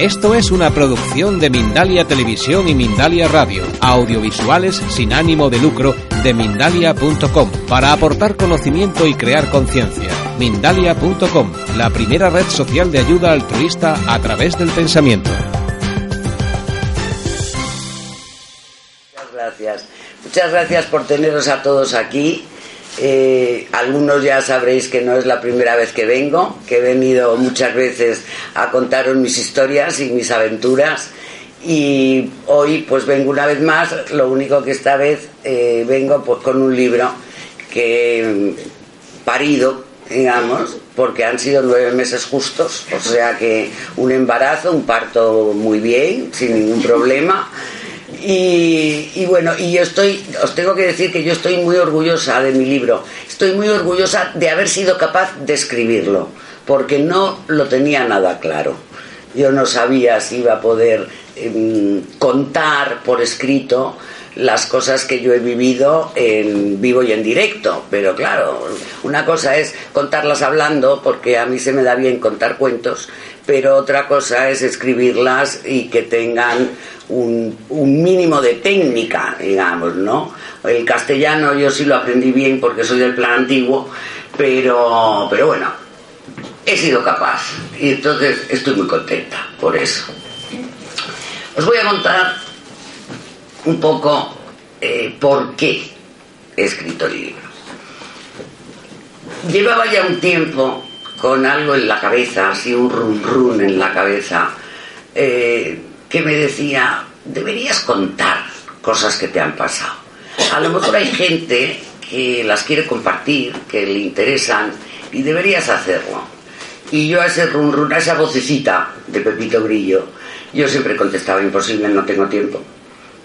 Esto es una producción de Mindalia Televisión y Mindalia Radio, audiovisuales sin ánimo de lucro de mindalia.com, para aportar conocimiento y crear conciencia. Mindalia.com, la primera red social de ayuda altruista a través del pensamiento. Muchas gracias. Muchas gracias por teneros a todos aquí. Eh, algunos ya sabréis que no es la primera vez que vengo, que he venido muchas veces a contaros mis historias y mis aventuras. Y hoy pues vengo una vez más, lo único que esta vez eh, vengo pues con un libro que parido, digamos, porque han sido nueve meses justos, o sea que un embarazo, un parto muy bien, sin ningún problema y, bueno, y yo estoy, os tengo que decir que yo estoy muy orgullosa de mi libro. Estoy muy orgullosa de haber sido capaz de escribirlo, porque no lo tenía nada claro. Yo no sabía si iba a poder em, contar por escrito las cosas que yo he vivido en vivo y en directo, pero claro, una cosa es contarlas hablando, porque a mí se me da bien contar cuentos, pero otra cosa es escribirlas y que tengan un, mínimo de técnica, digamos, ¿no? El castellano yo sí lo aprendí bien porque soy del plan antiguo, pero, pero bueno, he sido capaz y entonces estoy muy contenta por eso. Os voy a contar un poco eh, por qué he escrito el libro. Llevaba ya un tiempo con algo en la cabeza, así un run run en la cabeza, eh, que me decía, deberías contar cosas que te han pasado. A lo mejor hay gente que las quiere compartir, que le interesan, y deberías hacerlo. Y yo a ese run run, a esa vocecita de Pepito Grillo, yo siempre contestaba, imposible, no tengo tiempo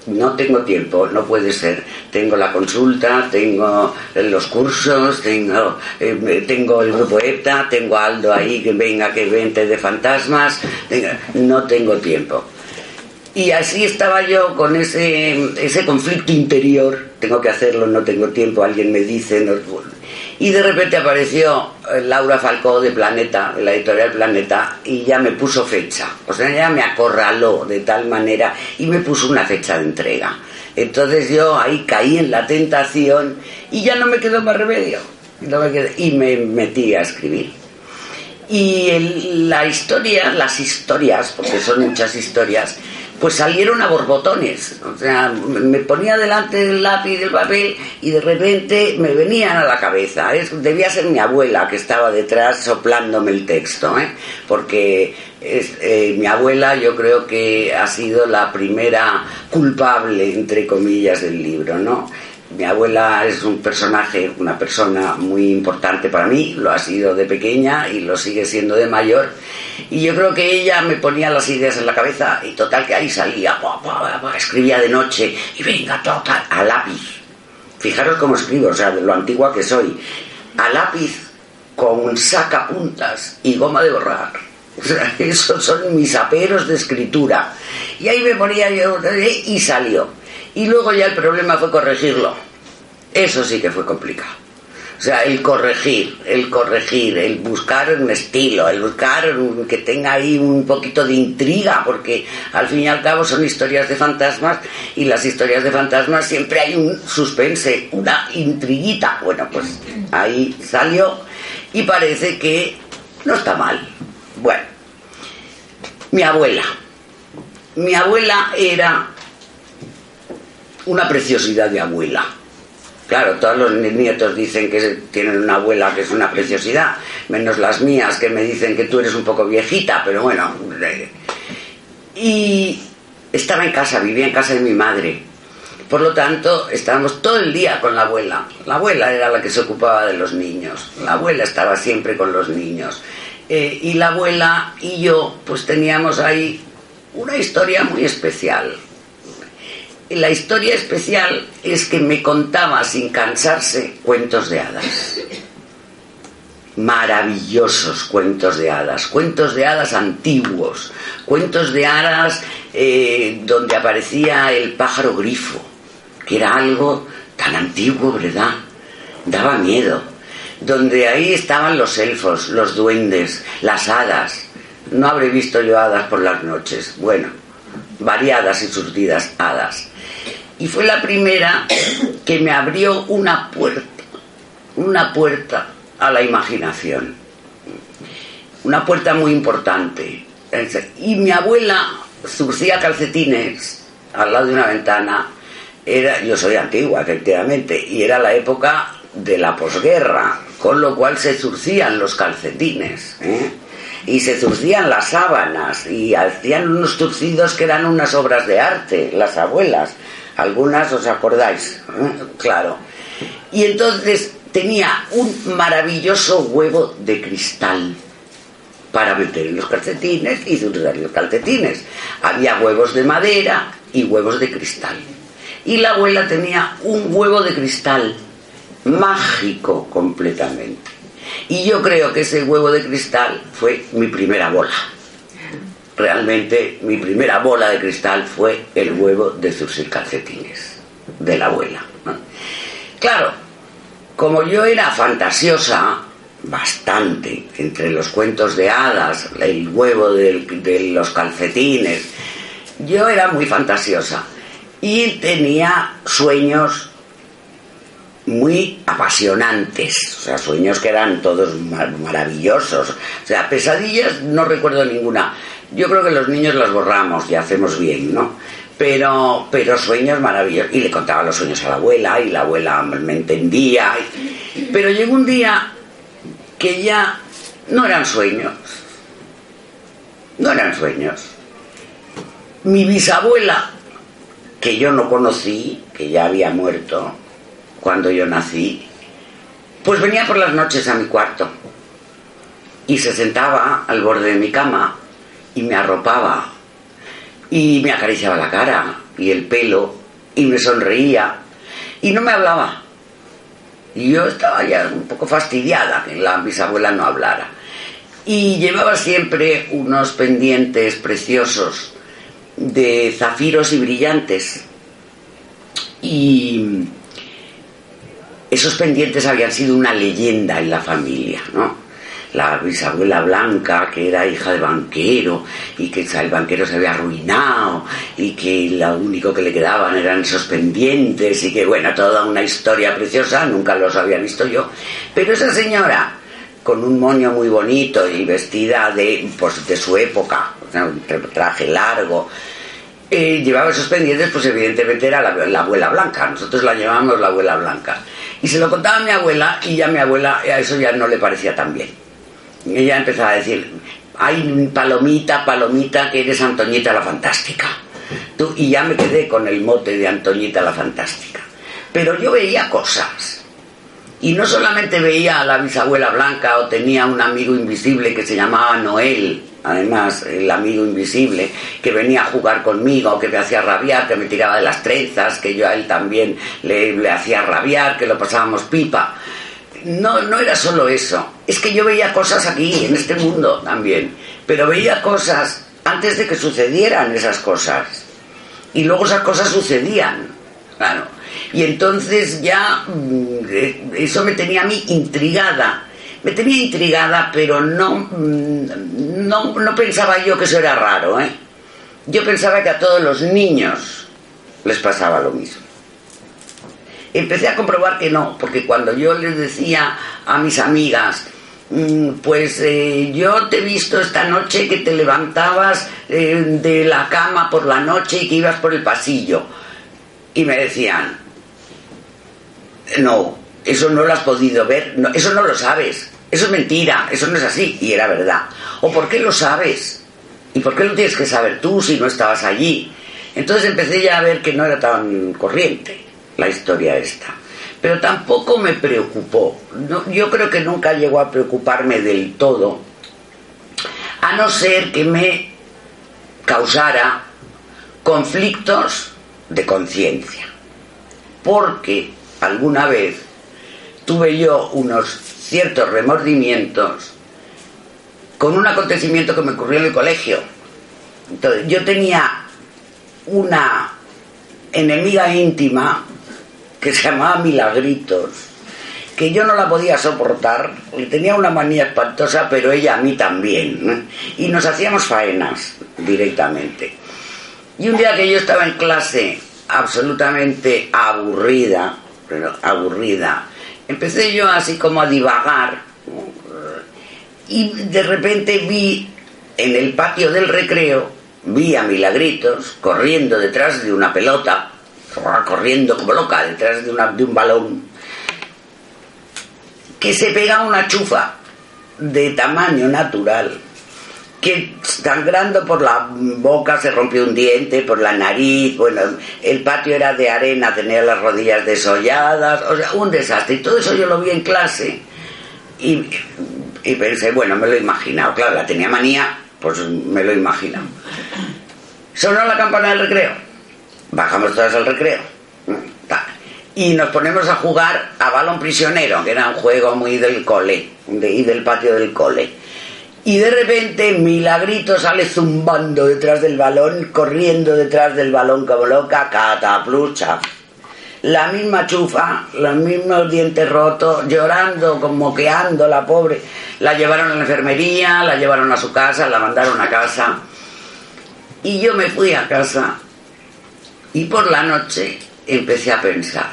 no tengo tiempo, no puede ser. Tengo la consulta, tengo los cursos, tengo, eh, tengo el grupo EPTA, tengo a Aldo ahí que venga que vente de fantasmas, no tengo tiempo. Y así estaba yo con ese, ese conflicto interior, tengo que hacerlo, no tengo tiempo, alguien me dice, no, y de repente apareció eh, Laura Falcó de Planeta, de la editorial Planeta, y ya me puso fecha. O sea, ya me acorraló de tal manera y me puso una fecha de entrega. Entonces yo ahí caí en la tentación y ya no me quedó más remedio. y me metí a escribir. Y la historia, las historias, porque son muchas historias, pues salieron a borbotones. O sea, me ponía delante del lápiz del papel y de repente me venían a la cabeza. debía ser mi abuela que estaba detrás soplándome el texto, ¿eh? porque eh, mi abuela yo creo que ha sido la primera culpable, entre comillas, del libro, ¿no? Mi abuela es un personaje, una persona muy importante para mí, lo ha sido de pequeña y lo sigue siendo de mayor. Y yo creo que ella me ponía las ideas en la cabeza y total que ahí salía, escribía de noche y venga, total, a lápiz. Fijaros cómo escribo, o sea, de lo antigua que soy. A lápiz con sacapuntas y goma de borrar. O sea, esos son mis aperos de escritura. Y ahí me ponía yo y salió. Y luego ya el problema fue corregirlo. Eso sí que fue complicado. O sea, el corregir, el corregir, el buscar un estilo, el buscar que tenga ahí un poquito de intriga, porque al fin y al cabo son historias de fantasmas y las historias de fantasmas siempre hay un suspense, una intriguita. Bueno, pues ahí salió y parece que no está mal. Bueno, mi abuela. Mi abuela era una preciosidad de abuela. Claro, todos los nietos dicen que tienen una abuela que es una preciosidad, menos las mías que me dicen que tú eres un poco viejita, pero bueno. Y estaba en casa, vivía en casa de mi madre. Por lo tanto, estábamos todo el día con la abuela. La abuela era la que se ocupaba de los niños. La abuela estaba siempre con los niños. Eh, y la abuela y yo, pues teníamos ahí una historia muy especial la historia especial es que me contaba sin cansarse cuentos de hadas. Maravillosos cuentos de hadas, cuentos de hadas antiguos, cuentos de hadas eh, donde aparecía el pájaro grifo, que era algo tan antiguo, ¿verdad? Daba miedo. Donde ahí estaban los elfos, los duendes, las hadas, No habré visto yo hadas por las noches. Bueno, variadas y surtidas hadas. Y fue la primera que me abrió una puerta, una puerta a la imaginación. Una puerta muy importante. Y mi abuela surcía calcetines al lado de una ventana. Era, yo soy antigua, efectivamente, y era la época de la posguerra, con lo cual se zurcían los calcetines. ¿eh? y se zurcían las sábanas y hacían unos turcidos que eran unas obras de arte, las abuelas. Algunas os acordáis, ¿eh? claro. Y entonces tenía un maravilloso huevo de cristal para meter en los calcetines y zurciar los calcetines. Había huevos de madera y huevos de cristal. Y la abuela tenía un huevo de cristal mágico completamente. Y yo creo que ese huevo de cristal fue mi primera bola. Realmente mi primera bola de cristal fue el huevo de sus calcetines, de la abuela. Claro, como yo era fantasiosa, bastante, entre los cuentos de hadas, el huevo de los calcetines, yo era muy fantasiosa y tenía sueños muy apasionantes, o sea, sueños que eran todos maravillosos, o sea, pesadillas no recuerdo ninguna. Yo creo que los niños las borramos y hacemos bien, ¿no? Pero, pero sueños maravillosos. Y le contaba los sueños a la abuela y la abuela me entendía. Pero llegó un día que ya no eran sueños. No eran sueños. Mi bisabuela, que yo no conocí, que ya había muerto, cuando yo nací, pues venía por las noches a mi cuarto y se sentaba al borde de mi cama y me arropaba y me acariciaba la cara y el pelo y me sonreía y no me hablaba. Y yo estaba ya un poco fastidiada que la bisabuela no hablara. Y llevaba siempre unos pendientes preciosos de zafiros y brillantes. Y esos pendientes habían sido una leyenda en la familia, ¿no? La bisabuela Blanca, que era hija de banquero, y que el banquero se había arruinado, y que lo único que le quedaban eran esos pendientes, y que, bueno, toda una historia preciosa, nunca los había visto yo. Pero esa señora, con un moño muy bonito y vestida de, pues, de su época, un traje largo, eh, llevaba esos pendientes, pues evidentemente era la, abuela blanca. Nosotros la llevábamos la abuela blanca. Y se lo contaba a mi abuela y ya mi abuela a eso ya no le parecía tan bien. Ella empezaba a decir, ay, palomita, palomita, que eres Antoñita la Fantástica. Tú, y ya me quedé con el mote de Antoñita la Fantástica. Pero yo veía cosas. Y no solamente veía a la bisabuela blanca o tenía un amigo invisible que se llamaba Noel, además el amigo invisible, que venía a jugar conmigo, que me hacía rabiar, que me tiraba de las trenzas, que yo a él también le, hacía rabiar, que lo pasábamos pipa. No, no era solo eso, es que yo veía cosas aquí, en este mundo también, pero veía cosas antes de que sucedieran esas cosas. Y luego esas cosas sucedían, claro. Y entonces ya mm, eso me tenía a mí intrigada me tenía intrigada, pero no, mm, no, no pensaba yo que eso era raro. ¿eh? Yo pensaba que a todos los niños les pasaba lo mismo. Empecé a comprobar que no, porque cuando yo les decía a mis amigas, mm, pues eh, yo te he visto esta noche que te levantabas eh, de la cama por la noche y que ibas por el pasillo. Y me decían, no, eso no lo has podido ver, eso no lo sabes. Eso es mentira, eso no es así. Y era verdad. ¿O por qué lo sabes? ¿Y por qué lo tienes que saber tú si no estabas allí? Entonces empecé ya a ver que no era tan corriente la historia esta. Pero tampoco me preocupó. yo creo que nunca llegó a preocuparme del todo, a no ser que me causara conflictos de conciencia. Porque alguna vez tuve yo unos ciertos remordimientos con un acontecimiento que me ocurrió en el colegio. Entonces, yo tenía una enemiga íntima que se llamaba Milagritos que yo no la podía soportar, tenía una manía espantosa, pero ella a mí también. Y nos hacíamos faenas directamente. Y un día que yo estaba en clase absolutamente aburrida, aburrida, empecé yo así como a divagar y de repente vi en el patio del recreo, vi a Milagritos corriendo detrás de una pelota, corriendo como loca detrás de, una, de un balón, que se pega una chufa de tamaño natural que sangrando por la boca se rompió un diente, por la nariz, bueno, el patio era de arena, tenía las rodillas desolladas, o sea, un desastre. Y todo eso yo lo vi en clase y, y pensé, bueno, me lo he imaginado. Claro, la tenía manía, pues me lo he imaginado. Sonó la campana del recreo. Bajamos todas al recreo. Y nos ponemos a jugar a balón prisionero, que era un juego muy del cole, y del patio del cole y de repente Milagrito sale zumbando detrás del balón, corriendo detrás del balón como loca, cataplucha. La misma chufa, los mismos dientes rotos, llorando, como moqueando la pobre. La llevaron a la enfermería, la llevaron a su casa, la mandaron a casa. Y yo me fui a casa y por la noche empecé a pensar,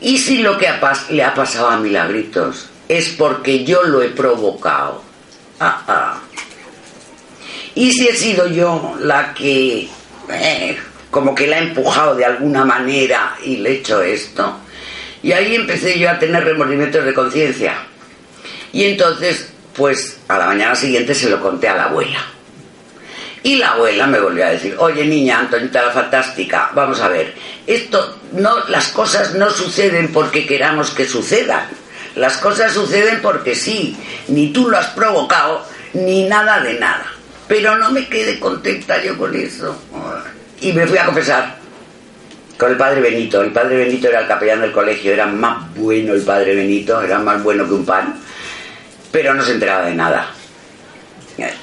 ¿y si lo que le ha pasado a Milagritos es porque yo lo he provocado? Ah, ah. Y si he sido yo la que, eh, como que la he empujado de alguna manera y le he hecho esto. Y ahí empecé yo a tener remordimientos de conciencia. Y entonces, pues a la mañana siguiente se lo conté a la abuela. Y la abuela me volvió a decir, oye niña, Antonita la fantástica, vamos a ver, esto no, las cosas no suceden porque queramos que sucedan las cosas suceden porque sí, ni tú lo has provocado, ni nada de nada. Pero no me quedé contenta yo con eso. Y me fui a confesar con el padre Benito. El padre Benito era el capellán del colegio, era más bueno el padre Benito, era más bueno que un pan, pero no se enteraba de nada.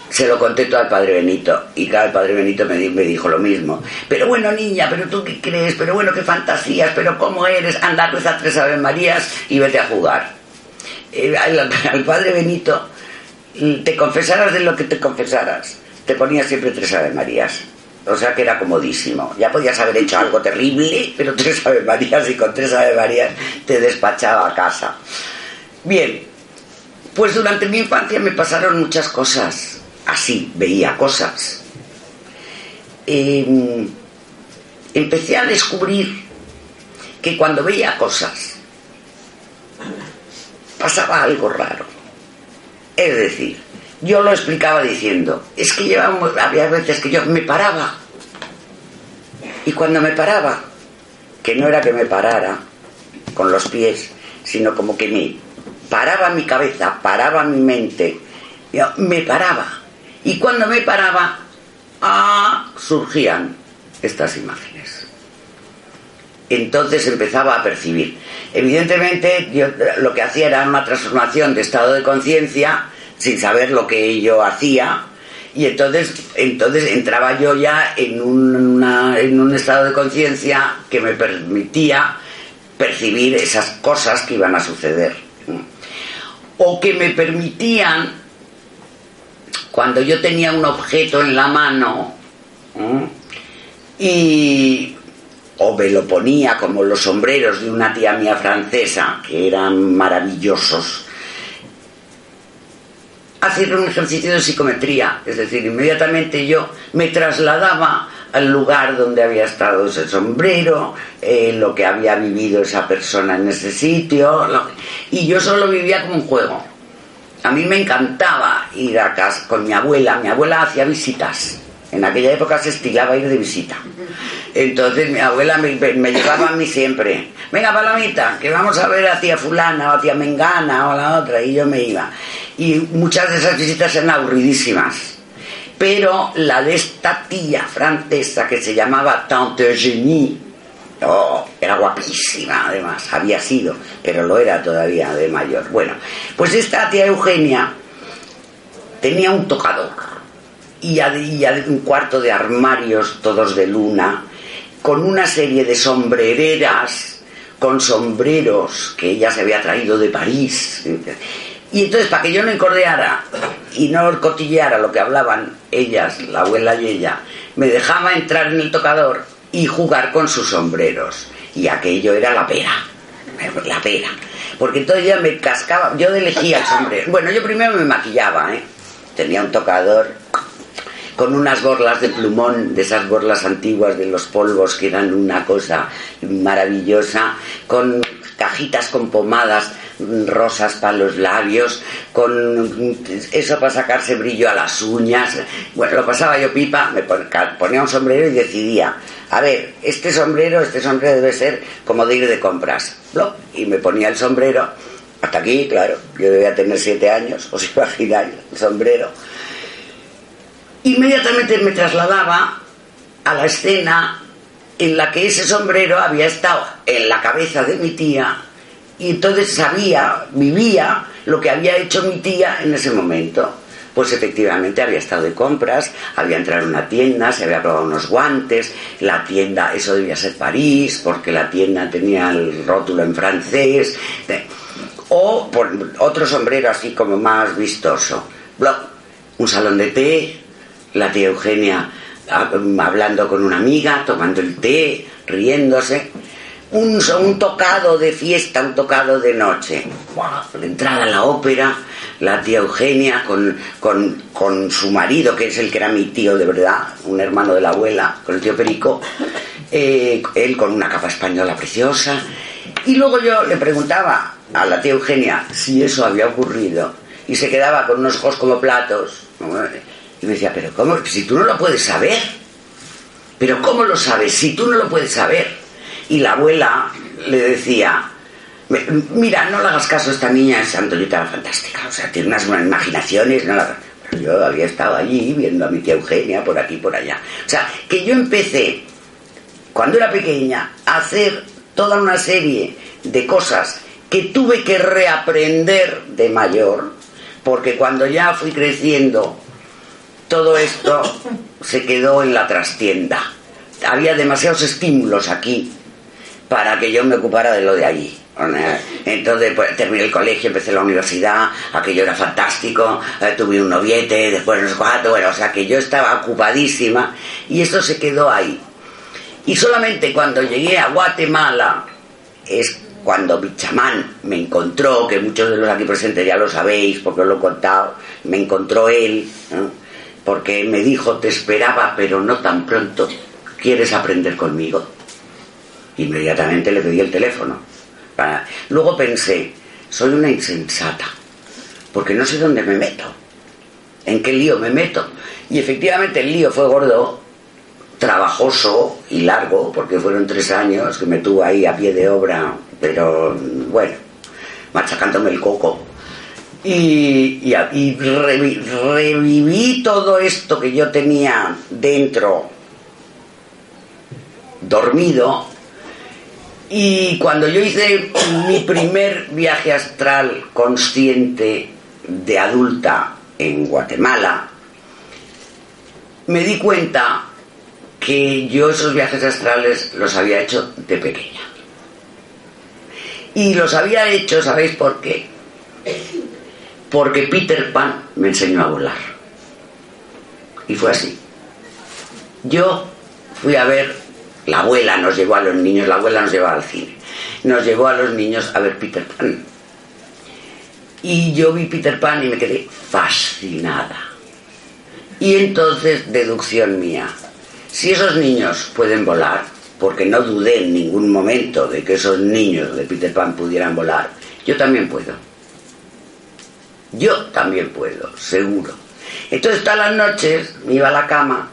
Se lo conté todo al padre Benito y claro, el padre Benito me, dijo lo mismo. Pero bueno, niña, pero tú qué crees, pero bueno, qué fantasías, pero cómo eres, anda, a tres Ave Marías y vete a jugar. Eh, al, padre Benito, te confesaras de lo que te confesaras, te ponía siempre tres Ave Marías. O sea que era comodísimo. Ya podías haber hecho algo terrible, pero tres Ave Marías y con tres Ave Marías te despachaba a casa. Bien, pues durante mi infancia me pasaron muchas cosas. Así, veía cosas. Em, empecé a descubrir que cuando veía cosas pasaba algo raro. Es decir, yo lo explicaba diciendo, es que llevamos, había veces que yo me paraba. Y cuando me paraba, que no era que me parara con los pies, sino como que me paraba mi cabeza, paraba mi mente, me paraba. Y cuando me paraba, ah, surgían estas imágenes. Entonces empezaba a percibir Evidentemente, yo lo que hacía era una transformación de estado de conciencia sin saber lo que yo hacía. Y entonces, entonces entraba yo ya en un estado de conciencia que me permitía percibir esas cosas que iban a suceder. O que me permitían, cuando yo tenía un objeto en la mano, y o me lo ponía como los sombreros de una tía mía francesa, que eran maravillosos, hacer un ejercicio de psicometría, es decir, inmediatamente yo me trasladaba al lugar donde había estado ese sombrero, eh, lo que había vivido esa persona en ese sitio, y yo solo vivía como un juego. A mí me encantaba ir a casa con mi abuela, mi abuela hacía visitas en aquella época se estilaba ir de visita. Entonces mi abuela me, llevaba a mí siempre. Venga, palomita, que vamos a ver a tía fulana o a tía mengana o a la otra. Y yo me iba. Y muchas de esas visitas eran aburridísimas. Pero la de esta tía francesa que se llamaba Tante Eugenie, oh, era guapísima además, había sido, pero lo era todavía de mayor. Bueno, pues esta tía Eugenia tenía un tocador y, un cuarto de armarios todos de luna, con una serie de sombrereras, con sombreros que ella se había traído de París. Y entonces, para que yo no encordeara y no cotilleara lo que hablaban ellas, la abuela y ella, me dejaba entrar en el tocador y jugar con sus sombreros. Y aquello era la pera, la pera. Porque entonces ya me cascaba, yo elegía el sombrero. Bueno, yo primero me maquillaba, ¿eh? Tenía un tocador con unas borlas de plumón, de esas borlas antiguas de los polvos que eran una cosa maravillosa, con cajitas con pomadas rosas para los labios, con eso para sacarse brillo a las uñas. Bueno, lo pasaba yo pipa, me ponía un sombrero y decidía, a ver, este sombrero, este sombrero debe ser como de ir de compras. Y me ponía el sombrero, hasta aquí, claro, yo debía tener siete años, os imagináis, el sombrero inmediatamente me trasladaba a la escena en la que ese sombrero había estado en la cabeza de mi tía y entonces sabía, vivía lo que había hecho mi tía en ese momento. Pues efectivamente había estado de compras, había entrado en una tienda, se había probado unos guantes, la tienda, eso debía ser París, porque la tienda tenía el rótulo en francés, o por otro sombrero así como más vistoso. Un salón de té, la tía Eugenia ah, hablando con una amiga, tomando el té, riéndose. Un, un tocado de fiesta, un tocado de noche. La entrada a la ópera, la tía Eugenia con, con, su marido, que es el que era mi tío de verdad, un hermano de la abuela, con el tío Perico, eh, él con una capa española preciosa. Y luego yo le preguntaba a la tía Eugenia si eso había ocurrido y se quedaba con unos ojos como platos. Y me decía, pero ¿cómo? Si tú no lo puedes saber. Pero ¿cómo lo sabes si tú no lo puedes saber? Y la abuela le decía, mira, no le hagas caso a esta niña, es Antonieta fantástica. O sea, tiene unas imaginaciones, no Pero yo había estado allí viendo a mi tía Eugenia por aquí por allá. O sea, que yo empecé, cuando era pequeña, a hacer toda una serie de cosas que tuve que reaprender de mayor, porque cuando ya fui creciendo todo esto se quedó en la trastienda. Había demasiados estímulos aquí para que yo me ocupara de lo de allí. Entonces pues, terminé el colegio, empecé la universidad, aquello era fantástico, eh, tuve un noviete, después unos cuatro, bueno, o sea que yo estaba ocupadísima y esto se quedó ahí. Y solamente cuando llegué a Guatemala es cuando mi chamán me encontró, que muchos de los aquí presentes ya lo sabéis porque os lo he contado, me encontró él porque me dijo, te esperaba, pero no tan pronto, ¿quieres aprender conmigo? Inmediatamente le pedí el teléfono. Luego pensé, soy una insensata, porque no sé dónde me meto, en qué lío me meto. Y efectivamente el lío fue gordo, trabajoso y largo, porque fueron tres años que me tuvo ahí a pie de obra, pero bueno, machacándome el coco y, reviví todo esto que yo tenía dentro dormido y cuando yo hice mi primer viaje astral consciente de adulta en Guatemala, me di cuenta que yo esos viajes astrales los había hecho de pequeña. Y los había hecho, ¿sabéis por qué? porque Peter Pan me enseñó a volar. Y fue así. Yo fui a ver, la abuela nos llevó a los niños, la abuela nos llevaba al cine, nos llevó a los niños a ver Peter Pan. Y yo vi Peter Pan y me quedé fascinada. Y entonces, deducción mía, si esos niños pueden volar, porque no dudé en ningún momento de que esos niños de Peter Pan pudieran volar, yo también puedo. Yo también puedo, seguro. Entonces todas las noches me iba a la cama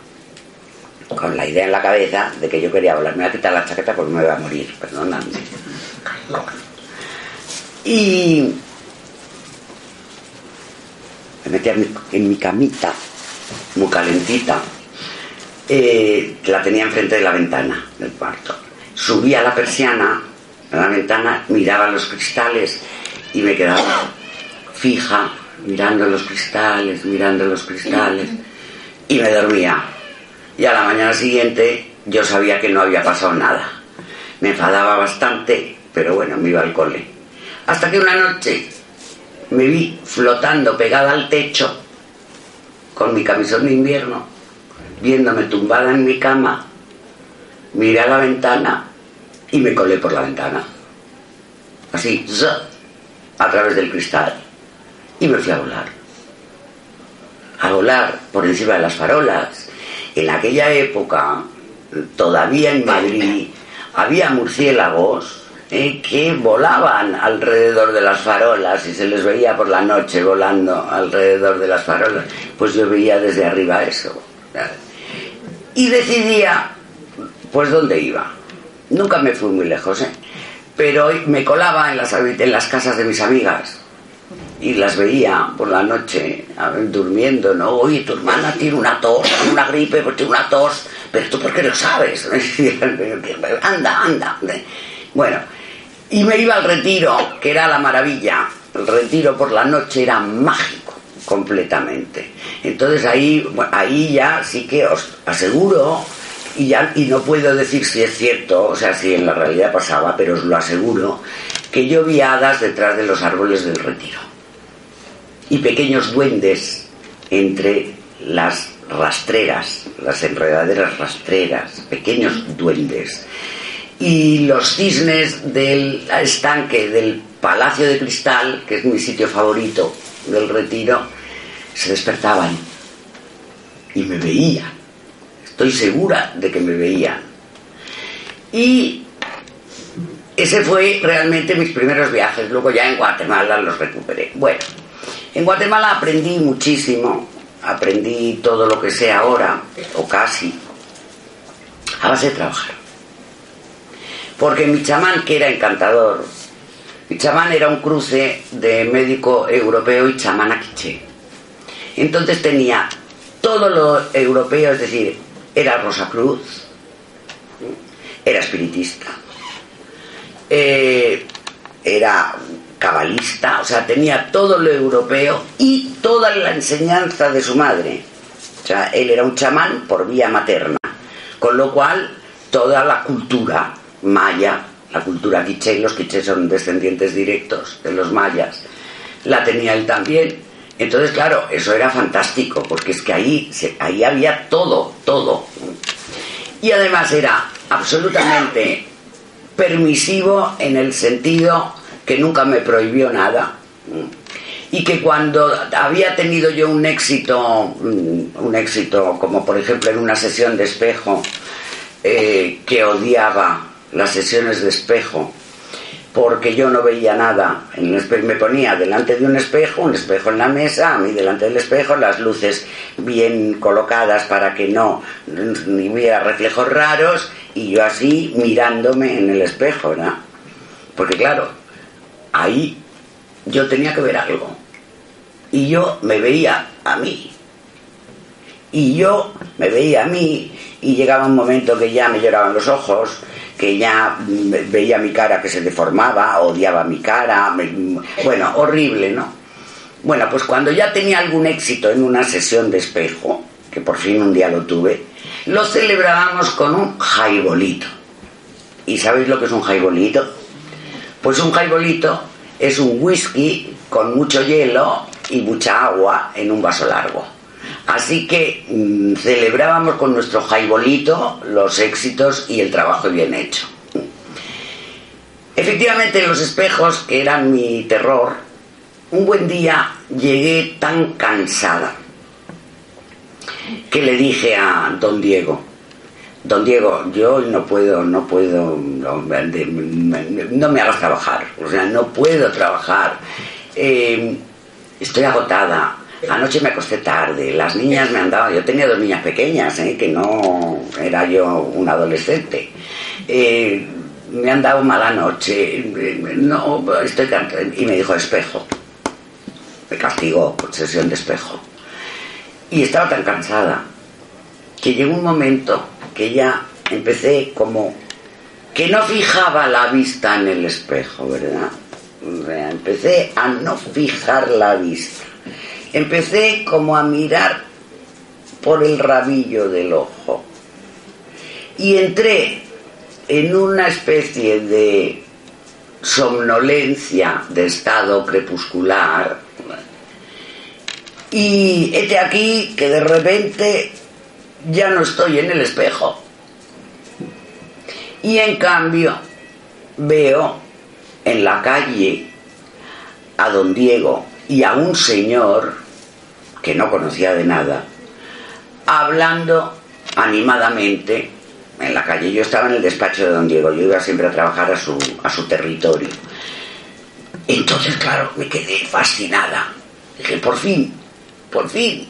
con la idea en la cabeza de que yo quería volar. Me voy a quitar la chaqueta porque me voy a morir, perdóname. Y me metía en mi, camita, muy calentita, eh, la tenía enfrente de la ventana del cuarto. Subía la persiana a la ventana, miraba los cristales y me quedaba fija, mirando los cristales, mirando los cristales, y me dormía. Y a la mañana siguiente yo sabía que no había pasado nada. Me enfadaba bastante pero bueno, me iba al cole. Hasta que una noche me vi flotando pegada al techo con mi camisón de invierno, viéndome tumbada en mi cama, miré a la ventana y me colé por la ventana. Así, a través del cristal. Y me fui a volar. A volar por encima de las farolas. En aquella época, todavía en Madrid, había murciélagos eh, que volaban alrededor de las farolas y se les veía por la noche volando alrededor de las farolas. Pues yo veía desde arriba eso. Y decidía, pues, dónde iba. Nunca me fui muy lejos, ¿eh? pero me colaba en las, en las casas de mis amigas y las veía por la noche durmiendo, ¿no? Oye, tu hermana tiene una tos, una gripe, pues tiene una tos, pero tú por qué lo sabes? anda, anda. Bueno, y me iba al retiro, que era la maravilla. El retiro por la noche era mágico, completamente. Entonces ahí, ahí ya sí que os aseguro, y, ya, y no puedo decir si es cierto, o sea, si en la realidad pasaba, pero os lo aseguro, que yo vi hadas detrás de los árboles del retiro. Y pequeños duendes entre las rastreras, las enredaderas rastreras, pequeños duendes y los cisnes del estanque del Palacio de Cristal, que es mi sitio favorito del retiro, se despertaban y me veían. Estoy segura de que me veían. Y ese fue realmente mis primeros viajes. Luego ya en Guatemala los recuperé. Bueno, en Guatemala aprendí muchísimo. Aprendí todo lo que sé ahora, o casi, a base de trabajar porque mi chamán, que era encantador, mi chamán era un cruce de médico europeo y chamán aquiche. Entonces tenía todo lo europeo, es decir, era Rosa Cruz, era espiritista, eh, era cabalista, o sea, tenía todo lo europeo y toda la enseñanza de su madre. O sea, él era un chamán por vía materna, con lo cual toda la cultura maya, la cultura quiché, los quichés son descendientes directos de los mayas, la tenía él también. Entonces, claro, eso era fantástico, porque es que ahí, ahí había todo, todo. Y además era absolutamente permisivo en el sentido que nunca me prohibió nada. Y que cuando había tenido yo un éxito, un éxito como por ejemplo en una sesión de espejo, eh, que odiaba las sesiones de espejo porque yo no veía nada. Me ponía delante de un espejo, un espejo en la mesa, a mí delante del espejo, las luces bien colocadas para que no ni hubiera reflejos raros, y yo así mirándome en el espejo, ¿verdad? Porque claro, ahí yo tenía que ver algo. Y yo me veía a mí. Y yo me veía a mí, y llegaba un momento que ya me lloraban los ojos, que ya veía mi cara que se deformaba, odiaba mi cara, bueno, horrible, ¿no? Bueno, pues cuando ya tenía algún éxito en una sesión de espejo, que por fin un día lo tuve, lo celebrábamos con un jaibolito. ¿Y sabéis lo que es un jaibolito? Pues un jaibolito es un whisky con mucho hielo y mucha agua en un vaso largo. Así que mm, celebrábamos con nuestro jaibolito los éxitos y el trabajo bien hecho. Efectivamente, los espejos, que eran mi terror, un buen día llegué tan cansada que le dije a don Diego, don Diego, yo no puedo, no puedo, no, me hagas trabajar, o sea, no puedo trabajar, eh, estoy agotada, Anoche me acosté tarde, las niñas me han dado, yo tenía dos niñas pequeñas, ¿eh? que no era yo un adolescente. Eh, me han dado mala noche, no, estoy cansada. Y me dijo espejo. Me castigó por sesión de espejo. Y estaba tan cansada que llegó un momento que ya empecé como que no fijaba la vista en el espejo, ¿verdad? Empecé a no fijar la vista empecé como a mirar por el rabillo del ojo y entré en una especie de somnolencia de estado crepuscular. Y este aquí que de repente ya no estoy en el espejo. Y en cambio veo en la calle a don Diego y a un señor que no conocía de nada, hablando animadamente en la calle. Yo estaba en el despacho de don Diego, yo iba siempre a trabajar a su, a su territorio. Entonces, claro, me quedé fascinada. Dije, por fin, por fin,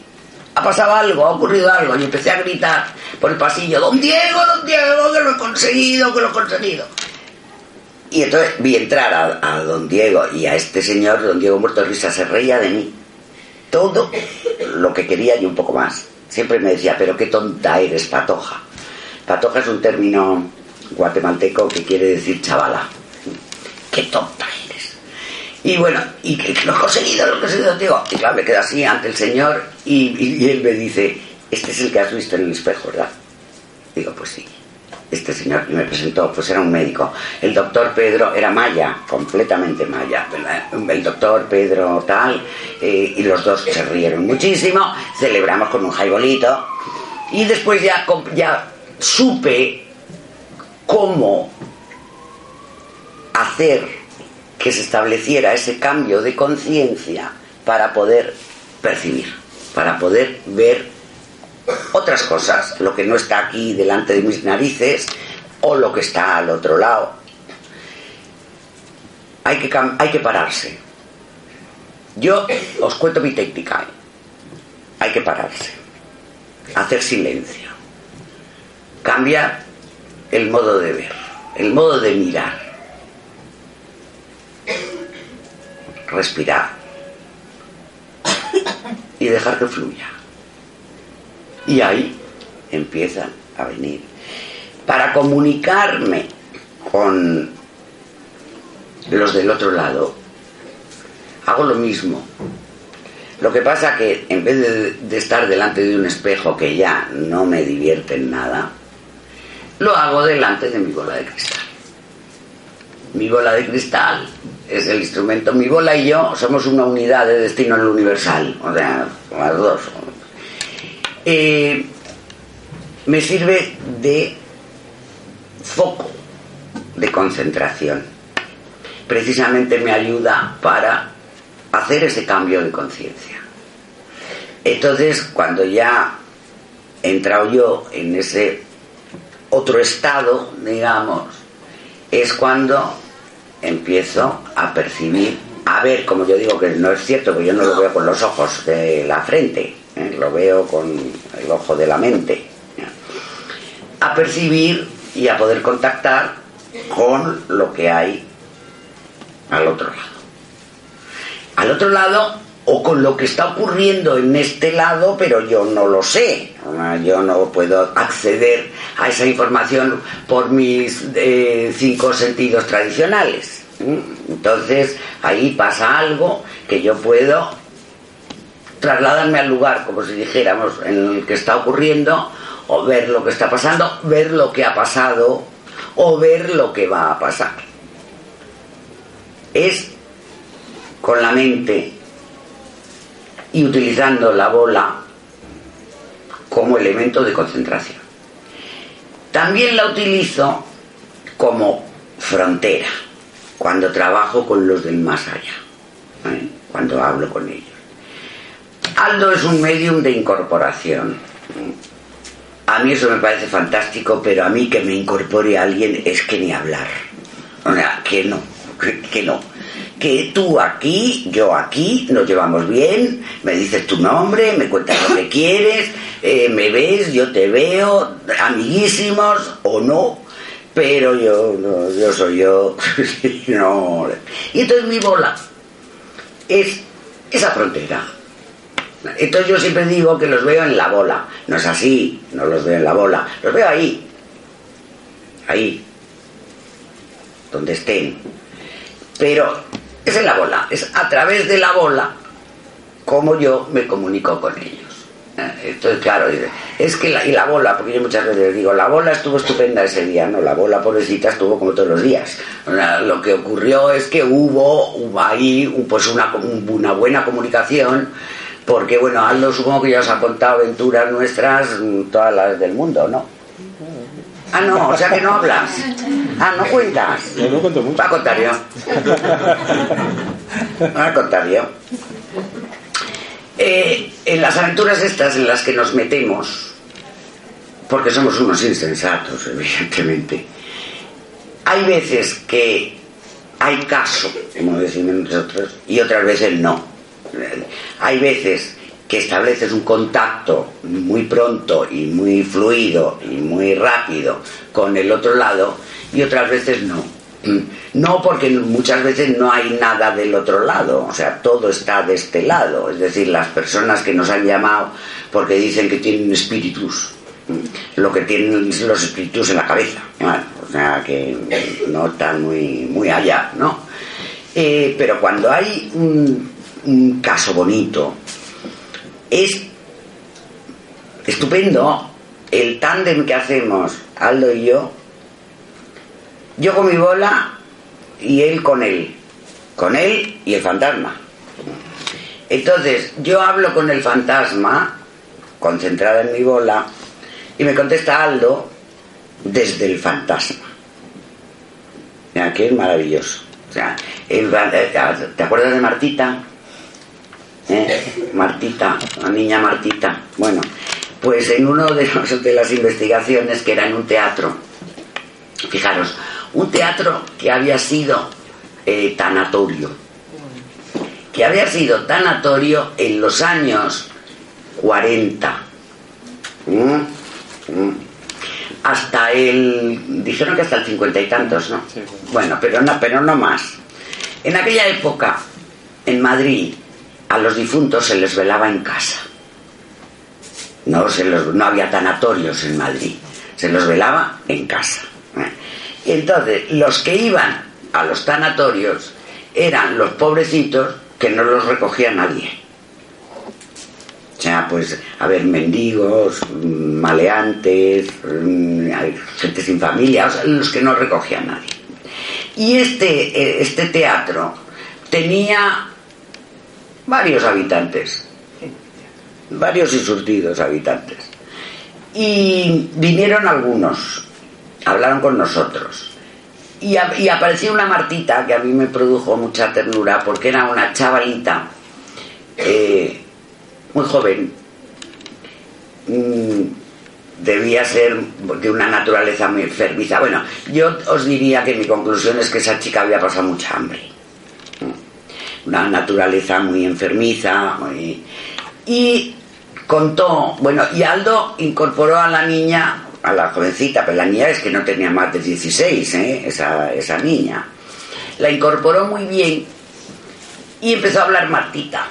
ha pasado algo, ha ocurrido algo. Y empecé a gritar por el pasillo, don Diego, don Diego, que lo he conseguido, que lo he conseguido. Y entonces vi entrar a, don Diego y a este señor, don Diego Muerto de Risa, se reía de mí. Todo lo que quería y un poco más. Siempre me decía, pero qué tonta eres, patoja. Patoja es un término guatemalteco que quiere decir chavala. Qué tonta. Y bueno, y que lo he conseguido, lo he conseguido, digo. Y claro, me quedo así ante el señor y, él me dice, este es el que has visto en el espejo, ¿verdad? Digo, pues sí. Este señor que me presentó, pues era un médico. El doctor Pedro era maya, completamente maya. ¿verdad? El doctor Pedro tal, eh, y los dos se rieron muchísimo, celebramos con un jaibolito. Y después ya, ya supe cómo hacer que se estableciera ese cambio de conciencia para poder percibir, para poder ver otras cosas, lo que no está aquí delante de mis narices o lo que está al otro lado. Hay que, hay que pararse. Yo os cuento mi técnica. Hay que pararse. Hacer silencio. Cambiar el modo de ver, el modo de mirar. Respirar. Y dejar que fluya. Y ahí empiezan a venir. Para comunicarme con los del otro lado, hago lo mismo. Lo que pasa que en vez de, de estar delante de un espejo que ya no me divierte en nada, lo hago delante de mi bola de cristal. Mi bola de cristal es el instrumento. Mi bola y yo somos una unidad de destino en el universal. O sea, las dos. Me sirve de foco de concentración. Precisamente me ayuda para hacer ese cambio de conciencia. Entonces, cuando ya he entrado yo en ese otro estado, digamos, es cuando empiezo a percibir, a ver, como yo digo que no es cierto, que yo no lo veo con los ojos de la frente, ¿eh? lo veo con el ojo de la mente, a percibir y a poder contactar con lo que hay al otro lado. Al otro lado o con lo que está ocurriendo en este lado, pero yo no lo sé. Yo no puedo acceder a esa información por mis eh, cinco sentidos tradicionales. Entonces ahí pasa algo que yo puedo trasladarme al lugar, como si dijéramos, en el que está ocurriendo, o ver lo que está pasando, ver lo que ha pasado, o ver lo que va a pasar. Es con la mente y utilizando la bola como elemento de concentración. También la utilizo como frontera cuando trabajo con los del más allá, ¿eh? cuando hablo con ellos. Aldo es un medium de incorporación. A mí eso me parece fantástico, pero a mí que me incorpore a alguien es que ni hablar. O sea, que no, que, que no. Que tú aquí, yo aquí, nos llevamos bien, me dices tu nombre, me cuentas lo que quieres, eh, me ves, yo te veo, amiguísimos o no, pero yo, no, yo soy yo, no. Y entonces mi bola es esa frontera. Entonces yo siempre digo que los veo en la bola. No es así, no los veo en la bola. Los veo ahí. Ahí. Donde estén. Pero es en la bola. Es a través de la bola como yo me comunico con ellos. Entonces, claro, es que la, y la bola, porque yo muchas veces digo, la bola estuvo estupenda ese día, no, la bola pobrecita estuvo como todos los días. Lo que ocurrió es que hubo, ahí pues una, una buena comunicación, porque bueno, Aldo supongo que ya os ha contado aventuras nuestras, todas las del mundo, ¿no? Ah, no, o sea que no hablas. Ah, no cuentas. No, no cuento mucho. Va a contar yo. Va a contar yo. Eh, en las aventuras estas en las que nos metemos, porque somos unos insensatos, evidentemente, hay veces que hay caso, como decimos nosotros, y otras veces no. Hay veces que estableces un contacto muy pronto y muy fluido y muy rápido con el otro lado y otras veces no. No porque muchas veces no hay nada del otro lado, o sea, todo está de este lado, es decir, las personas que nos han llamado porque dicen que tienen espíritus, mm, lo que tienen los espíritus en la cabeza, o sea, que no están muy, muy allá, ¿no? Eh, pero cuando hay un caso bonito, es estupendo el tándem que hacemos Aldo y yo, yo con mi bola y él con él. Con él y el fantasma. Entonces, yo hablo con el fantasma, concentrada en mi bola, y me contesta Aldo desde el fantasma. Mira, que es maravilloso. O sea, ¿te acuerdas de Martita? ¿Eh? Martita, la niña Martita. Bueno, pues en uno de, de las investigaciones que era en un teatro, fijaros, un teatro que había sido eh, tanatorio, que había sido tanatorio en los años 40. ¿Mm? ¿Mm? Hasta el. Dijeron que hasta el cincuenta y tantos, ¿no? Bueno, pero no, pero no más. En aquella época, en Madrid, a los difuntos se les velaba en casa. No, se los, no había tanatorios en Madrid, se los velaba en casa. Y entonces, los que iban a los tanatorios eran los pobrecitos que no los recogía nadie. O sea, pues, a ver, mendigos, maleantes, mm, gente sin familia, los que no recogía nadie. Y este, eh, este teatro tenía varios habitantes, varios y surtidos habitantes. Y vinieron algunos, hablaron con nosotros. Y, apareció una Martita que a mí me produjo mucha ternura porque era una chavalita eh, muy joven. Mm, debía ser de una naturaleza muy enfermiza. Bueno, yo os diría que mi conclusión es que esa chica había pasado mucha hambre. Una naturaleza muy enfermiza. Y contó, bueno, y Aldo incorporó a la niña a la jovencita, pero la niña es que no tenía más de 16, ¿eh? esa, esa niña. La incorporó muy bien y empezó a hablar Martita,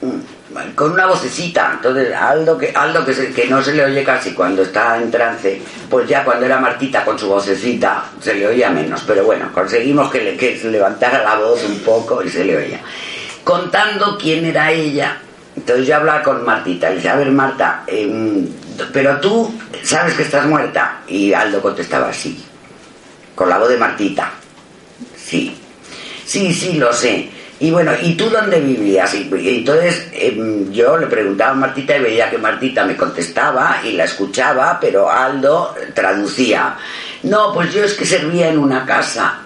mm, con una vocecita. Entonces, Aldo, que, Aldo que, que no se le oye casi cuando está en trance, pues ya cuando era Martita con su vocecita se le oía menos. Pero bueno, conseguimos que, le, que levantara la voz un poco y se le oía. Contando quién era ella, entonces yo hablaba con Martita, le decía, a ver Marta, em, pero tú sabes que estás muerta. Y Aldo contestaba, sí, con la voz de Martita, sí, sí, sí, lo sé. Y bueno, ¿y tú dónde vivías? Y, entonces em, yo le preguntaba a Martita y veía que Martita me contestaba y la escuchaba, pero Aldo traducía. No, pues yo es que servía en una casa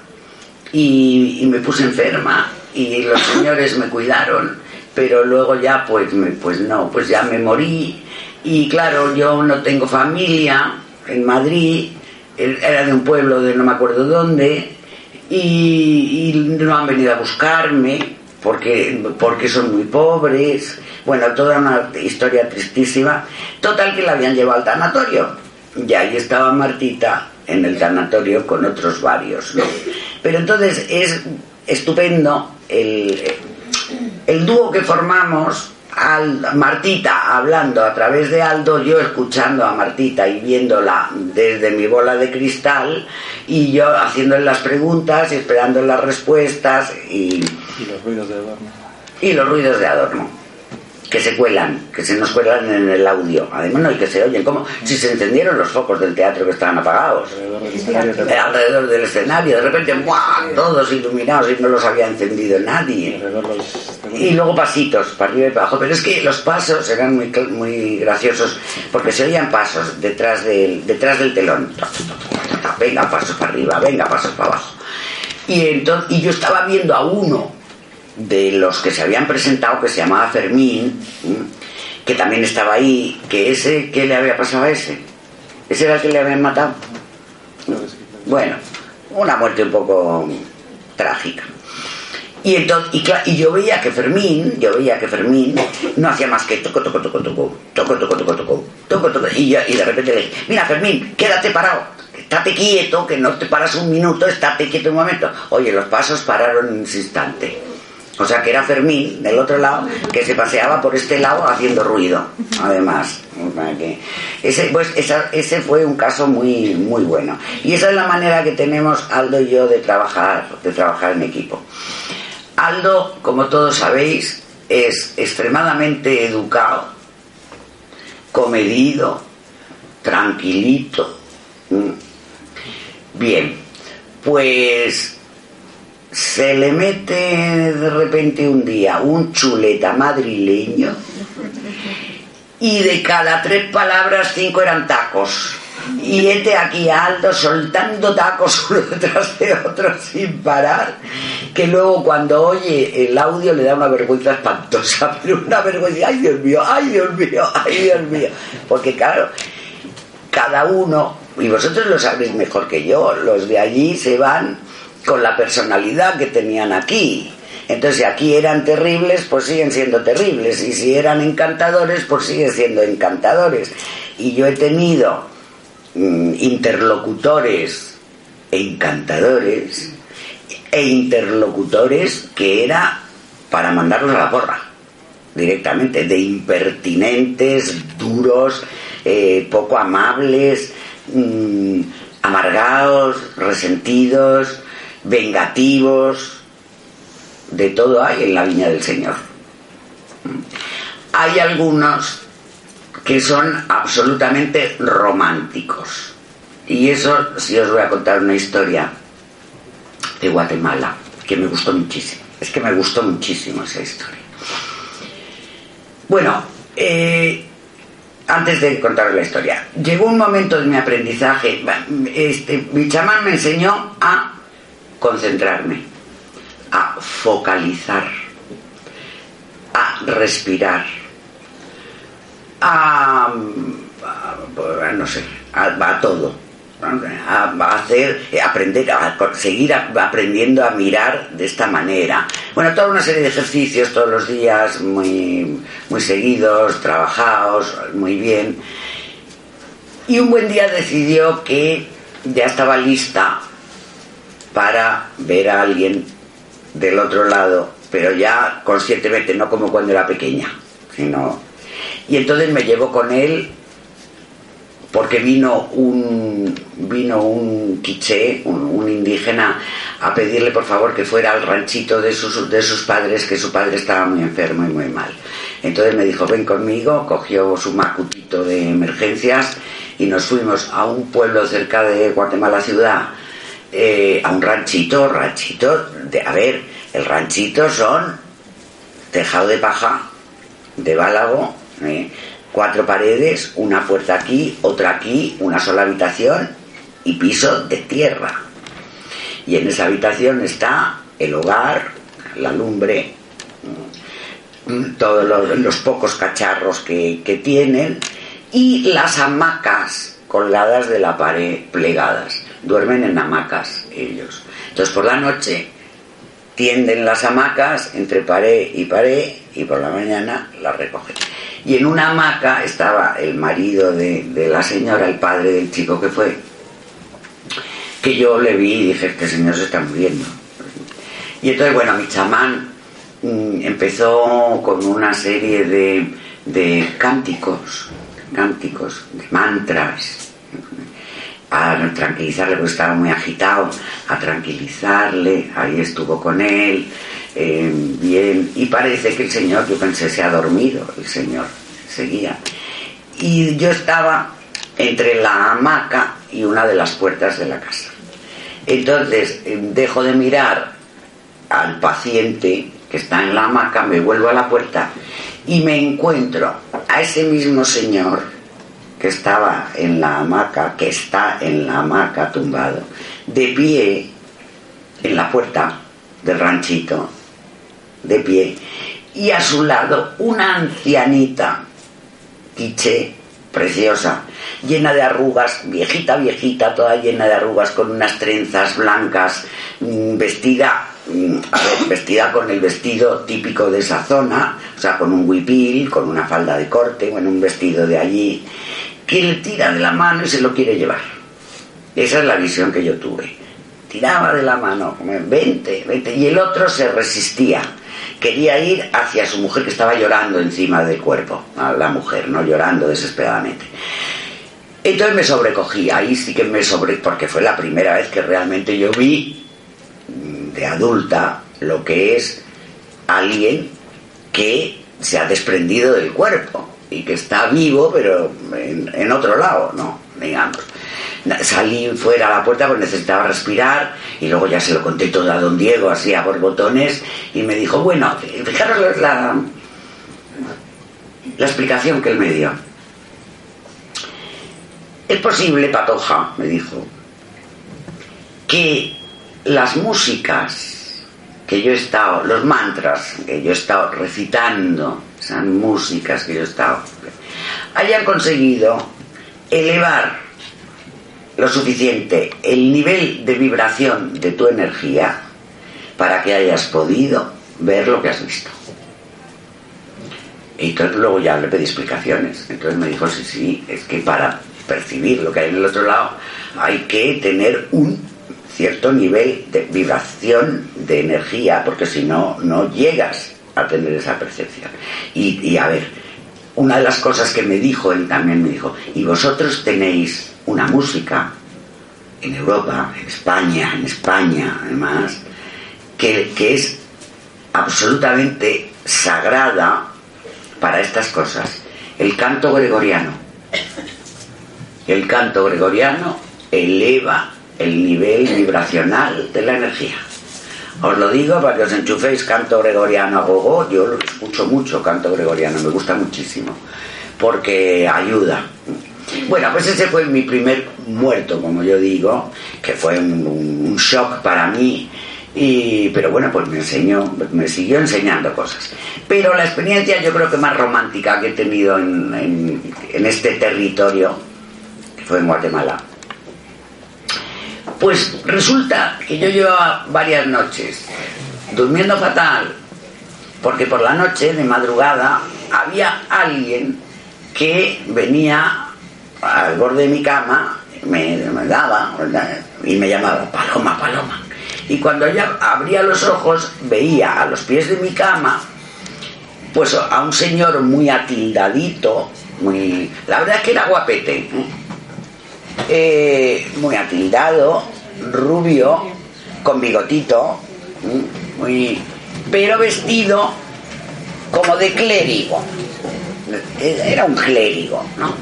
y me puse enferma y los señores me cuidaron pero luego ya pues, pues no, pues ya me morí y claro, yo no tengo familia en Madrid, era de un pueblo de no me acuerdo dónde y, no han venido a buscarme porque, porque son muy pobres, bueno, toda una historia tristísima, total que la habían llevado al tanatorio. Y ahí estaba Martita en el tanatorio con otros varios, Pero entonces es estupendo el, el dúo que formamos, al, Martita hablando a través de Aldo, yo escuchando a Martita y viéndola desde mi bola de cristal y yo haciéndole las preguntas y esperando las respuestas y, y los ruidos de adorno. Y los ruidos de adorno. que se cuelan, que se nos cuelan en el audio. Además, no, y que se oyen como si se encendieron los focos del teatro que estaban apagados. Alrededor del escenario, de repente, ¡buah! Todos iluminados y no los había encendido nadie. Y luego pasitos, para arriba y para abajo. Pero es que los pasos eran muy, muy graciosos, porque se oían pasos detrás del, detrás del telón. Venga, pasos para arriba, venga, pasos para abajo. Y, entonces, y yo estaba viendo a uno de los que se habían presentado, que se llamaba Fermín, que también estaba ahí, que ese, ¿qué le había pasado a ese? ¿Ese era el que le habían matado? Bueno, una muerte un poco trágica. Y, entonces, y, yo veía que Fermín, yo veía que Fermín no hacía más que toco, toco, toco, toco, toco, toco, toco, toco, toco, toco, y, y de repente le dije, mira Fermín, quédate parado, estate quieto, que no te paras un minuto, estate quieto un momento. Oye, los pasos pararon en un instante. O sea que era Fermín, del otro lado, que se paseaba por este lado haciendo ruido, además. ese, pues, ese fue un caso muy, muy bueno. Y esa es la manera que tenemos Aldo y yo de trabajar, de trabajar en equipo. Aldo, como todos sabéis, es extremadamente educado, comedido, tranquilito. Bien, pues se le mete de repente un día un chuleta madrileño y de cada tres palabras cinco eran tacos. Y este aquí alto soltando tacos uno detrás de otro sin parar, que luego cuando oye el audio le da una vergüenza espantosa, pero una vergüenza, ay Dios mío, ay Dios mío, ay Dios mío. Porque claro, cada uno, y vosotros lo sabéis mejor que yo, los de allí se van con la personalidad que tenían aquí. Entonces, si aquí eran terribles, pues siguen siendo terribles. Y si eran encantadores, pues siguen siendo encantadores. Y yo he tenido interlocutores encantadores e interlocutores que era para mandarlos a la porra directamente, de impertinentes, duros, eh, poco amables, mm, amargados, resentidos, vengativos, de todo hay en la viña del Señor. Hay algunos que son absolutamente románticos. Y eso, si os voy a contar una historia de Guatemala, que me gustó muchísimo. Es que me gustó muchísimo esa historia. Bueno, eh, antes de contar la historia, llegó un momento de mi aprendizaje. Este, mi chamán me enseñó a concentrarme, a focalizar, a respirar, a, no sé, a, todo, a, hacer, aprender, a seguir aprendiendo a mirar de esta manera. Bueno, toda una serie de ejercicios todos los días, muy, muy seguidos, trabajados, muy bien. Y un buen día decidió que ya estaba lista para ver a alguien del otro lado, pero ya conscientemente, no como cuando era pequeña, sino... Y entonces me llevo con él porque vino un vino un quiché, un, indígena, a pedirle por favor que fuera al ranchito de sus, de sus padres, que su padre estaba muy enfermo y muy mal. Entonces me dijo, ven conmigo, cogió su macutito de emergencias y nos fuimos a un pueblo cerca de Guatemala ciudad, eh, a un ranchito, ranchito, de, a ver, el ranchito son tejado de paja, de bálago, eh, cuatro paredes, una puerta aquí, otra aquí, una sola habitación y piso de tierra. Y en esa habitación está el hogar, la lumbre, mm, todos los, pocos cacharros que, que tienen y las hamacas colgadas de la pared plegadas duermen en hamacas ellos. Entonces por la noche tienden las hamacas entre pared y pared y por la mañana las recogen. Y en una hamaca estaba el marido de, la señora, el padre del chico que fue, que yo le vi y dije, este señor se está muriendo. Y entonces, bueno, mi chamán mm, empezó con una serie de, de cánticos, cánticos, de mantras, a tranquilizarle porque estaba muy agitado, a tranquilizarle, ahí estuvo con él, eh, bien, y parece que el señor, yo pensé, se ha dormido, el señor seguía. Y yo estaba entre la hamaca y una de las puertas de la casa. Entonces eh, dejo de mirar al paciente que está en la hamaca, me vuelvo a la puerta y me encuentro a ese mismo señor que estaba en la hamaca, que está en la hamaca tumbado, de pie en la puerta del ranchito, de pie, y a su lado una ancianita, quiche, preciosa, llena de arrugas, viejita, viejita, toda llena de arrugas, con unas trenzas blancas, mm, vestida, mm, vestida con el vestido típico de esa zona, o sea, con un huipil, con una falda de corte, bueno, un vestido de allí, que le tira de la mano y se lo quiere llevar. Esa es la visión que yo tuve. Tiraba de la mano, vente, vente, y el otro se resistía. Quería ir hacia su mujer que estaba llorando encima del cuerpo, a la mujer, ¿no? Llorando desesperadamente. Entonces me sobrecogí, ahí sí que me sobre, porque fue la primera vez que realmente yo vi mm, de adulta lo que es alguien que se ha desprendido del cuerpo y que está vivo, pero en, otro lado, ¿no? Digamos. Salí fuera a la puerta porque necesitaba respirar y luego ya se lo conté todo a don Diego, así a botones, y me dijo, bueno, fijaros la, la explicación que él me dio. Es posible, Patoja, me dijo, que las músicas que yo he estado, los mantras que yo he estado recitando esas músicas que yo estaba, hayan conseguido elevar lo suficiente el nivel de vibración de tu energía para que hayas podido ver lo que has visto. Y entonces luego ya le pedí explicaciones. Entonces me dijo, sí, sí, es que para percibir lo que hay en el otro lado hay que tener un cierto nivel de vibración de energía, porque si no, no llegas a tener esa percepción. Y, a ver, una de las cosas que me dijo, él también me dijo, y vosotros tenéis una música en Europa, en España, en España además, que, que es absolutamente sagrada para estas cosas, el canto gregoriano. El canto gregoriano eleva el nivel vibracional de la energía. Os lo digo para que os enchuféis canto gregoriano a gogo. Yo lo escucho mucho canto gregoriano, me gusta muchísimo, porque ayuda. Bueno, pues ese fue mi primer muerto, como yo digo, que fue un, shock para mí. Y, pero bueno, pues me enseñó, me siguió enseñando cosas. Pero la experiencia yo creo que más romántica que he tenido en, en este territorio, fue en Guatemala, pues resulta que yo llevaba varias noches durmiendo fatal, porque por la noche, de madrugada, había alguien que venía al borde de mi cama, me, daba y me llamaba, Paloma, Paloma. Y cuando ya abría los ojos, veía a los pies de mi cama, pues a un señor muy atildadito, muy. La verdad es que era guapete. ¿eh? Eh, muy atildado, rubio, con bigotito, muy, pero vestido como de clérigo. Era un clérigo, ¿no?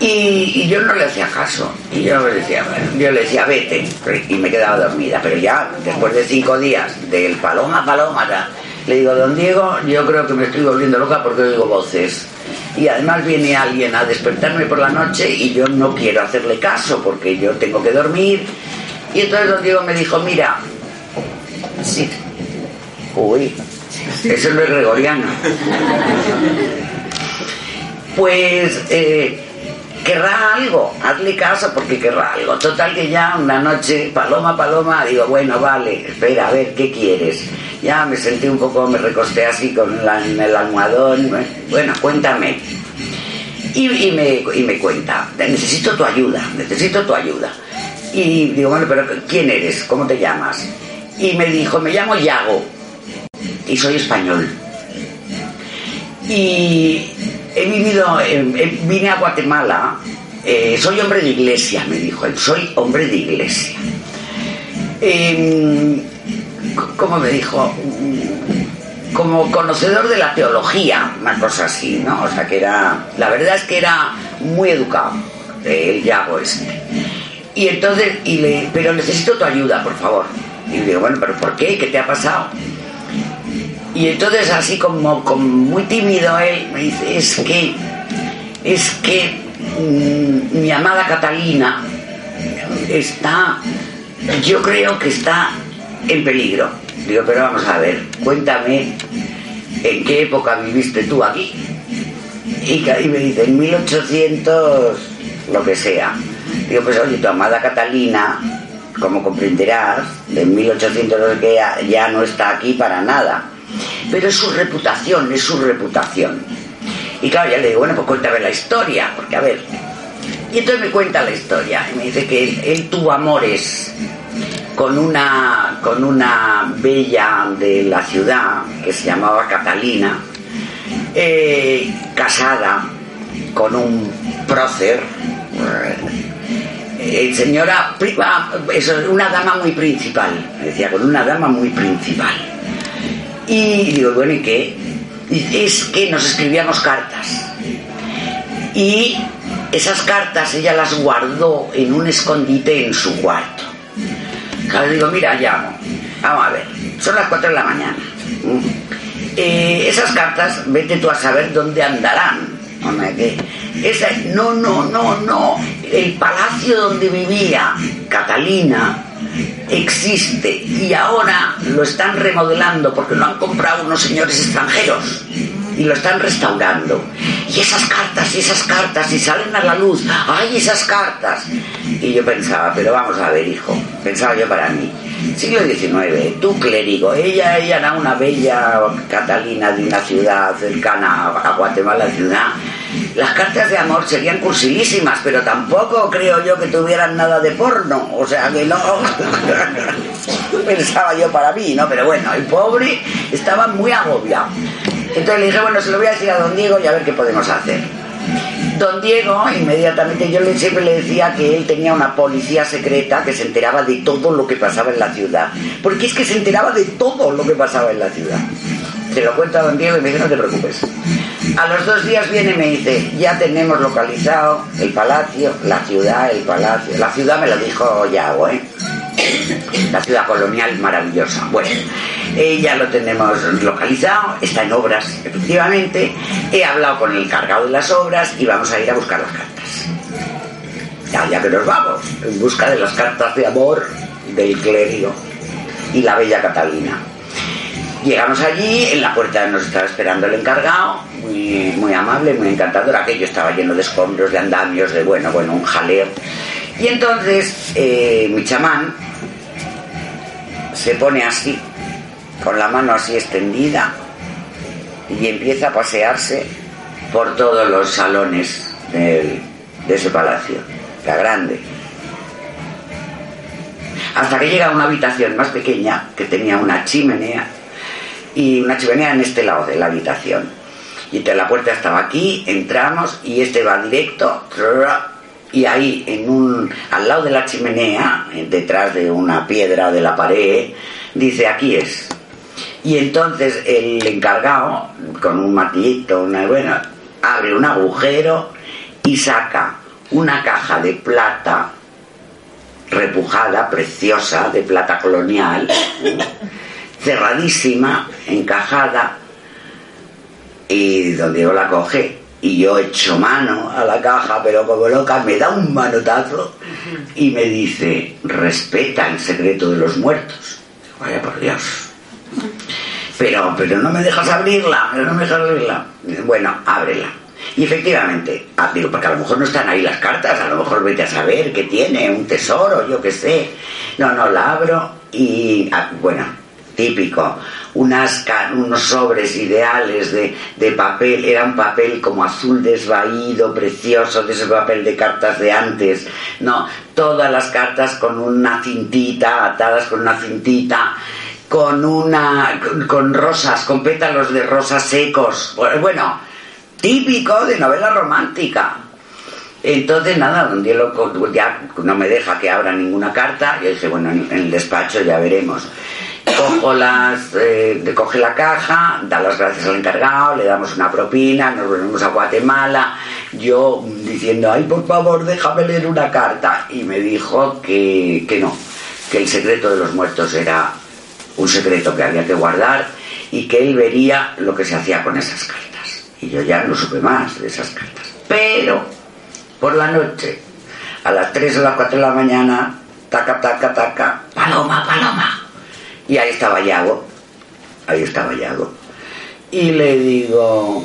Y, yo no le hacía caso. Y yo le decía, yo le decía, vete. Y me quedaba dormida. Pero ya, después de cinco días, del paloma a paloma, le digo, don Diego, yo creo que me estoy volviendo loca porque oigo voces y además viene alguien a despertarme por la noche y yo no quiero hacerle caso porque yo tengo que dormir. Y entonces don Diego me dijo, mira, sí, uy, eso no es gregoriano. Pues eh, querrá algo, hazle caso porque querrá algo. Total que ya una noche, paloma, paloma, digo, bueno, vale, espera, a ver, ¿qué quieres? Ya me sentí un poco, me recosté así con el almohadón, bueno, cuéntame. Y, me, y me cuenta, necesito tu ayuda, necesito tu ayuda. Y digo, bueno, pero ¿quién eres? ¿Cómo te llamas? Y me dijo, me llamo Yago y soy español. Y he vivido, vine a Guatemala Eh, soy hombre de iglesia, me dijo él, soy hombre de iglesia. Em, ¿Cómo me dijo? Como conocedor de la teología, una cosa así, ¿no? O sea, que era. La verdad es que era muy educado, el Yago este. Y entonces, y le, pero necesito tu ayuda, por favor. Y le digo, bueno, pero ¿por qué? ¿Qué te ha pasado? Y entonces así como, como muy tímido él me dice, es que, es que mm, mi amada Catalina está, yo creo que está en peligro. Digo, pero vamos a ver, cuéntame en qué época viviste tú aquí. Y, me dice, en 1800, lo que sea. Digo, pues oye, tu amada Catalina, como comprenderás, en 1800 que ya, ya no está aquí para nada. Pero es su reputación, es su reputación. Y claro, ya le digo, bueno, pues cuéntame la historia, porque a ver. Y entonces me cuenta la historia. Y me dice que él, él tuvo amores con una, con una bella de la ciudad que se llamaba Catalina, eh, casada con un prócer, eh, señora, eso, una dama muy principal, decía, con una dama muy principal. Y digo, bueno, ¿y qué? Es que nos escribíamos cartas. Y esas cartas ella las guardó en un escondite en su cuarto. Claro, digo, mira, llamo. Vamos a ver, son las 4 de la mañana. Eh, esas cartas, vete tú a saber dónde andarán. Esa, no, no, no, no. El palacio donde vivía Catalina existe y ahora lo están remodelando porque lo han comprado unos señores extranjeros y lo están restaurando. Y esas cartas, y esas cartas, y salen a la luz, ¡ay, esas cartas! Y yo pensaba, pero vamos a ver, hijo, pensaba yo para mí, siglo XIX, tú clérigo, ella, ella era una bella Catalina de una ciudad cercana a Guatemala, ciudad. Las cartas de amor serían cursilísimas, pero tampoco creo yo que tuvieran nada de porno, o sea que no. Pensaba yo para mí, ¿no? Pero bueno, el pobre estaba muy agobiado. Entonces le dije, bueno, se lo voy a decir a don Diego y a ver qué podemos hacer. Don Diego, inmediatamente yo siempre le decía que él tenía una policía secreta que se enteraba de todo lo que pasaba en la ciudad. Porque es que se enteraba de todo lo que pasaba en la ciudad. Se lo cuento don Diego y me dice, no te preocupes. A los dos días viene y me dice, ya tenemos localizado el palacio, la ciudad, el palacio. La ciudad me lo dijo Yago, ¿eh? La ciudad colonial maravillosa. Bueno, eh, ya lo tenemos localizado, está en obras, efectivamente. He hablado con el cargado de las obras y vamos a ir a buscar las cartas. Ya, ya que nos vamos, en busca de las cartas de amor del clérigo y la bella Catalina. Llegamos allí, en la puerta nos estaba esperando el encargado, muy, muy amable, muy encantador. Aquello estaba lleno de escombros, de andamios, de bueno, bueno, un jaleo. Y entonces eh, mi chamán se pone así, con la mano así extendida, y empieza a pasearse por todos los salones de ese palacio, la grande. Hasta que llega a una habitación más pequeña que tenía una chimenea y una chimenea en este lado de la habitación. Y la puerta estaba aquí, entramos y este va directo y ahí en un al lado de la chimenea detrás de una piedra de la pared dice aquí es y entonces el encargado con un matito una bueno abre un agujero y saca una caja de plata repujada preciosa de plata colonial cerradísima encajada y donde yo la coge y yo echo mano a la caja, pero como loca, me da un manotazo y me dice, respeta el secreto de los muertos. Vaya por Dios. Pero, pero no me dejas abrirla, pero no me dejas abrirla. Bueno, ábrela. Y efectivamente, ah, digo, porque a lo mejor no están ahí las cartas, a lo mejor vete a saber qué tiene, un tesoro, yo qué sé. No, no, la abro y, ah, bueno, típico, unas, unos sobres ideales de, de, papel, era un papel como azul desvaído, precioso, de ese papel de cartas de antes, no, todas las cartas con una cintita, atadas con una cintita, con una, con, rosas, con pétalos de rosas secos, bueno, típico de novela romántica. Entonces, nada, don Diego ya no me deja que abra ninguna carta. Yo dije, bueno, en, el despacho ya veremos. Cojo las, eh, coge la caja, da las gracias al encargado, le damos una propina, nos volvemos a Guatemala. Yo diciendo, ay, por favor, déjame leer una carta. Y me dijo que, que no, que el secreto de los muertos era un secreto que había que guardar y que él vería lo que se hacía con esas cartas. Y yo ya no supe más de esas cartas. Pero por la noche, a las 3 o las 4 de la mañana, taca, taca, taca, paloma, paloma. Y ahí estaba Yago, ahí estaba Yago. Y le digo,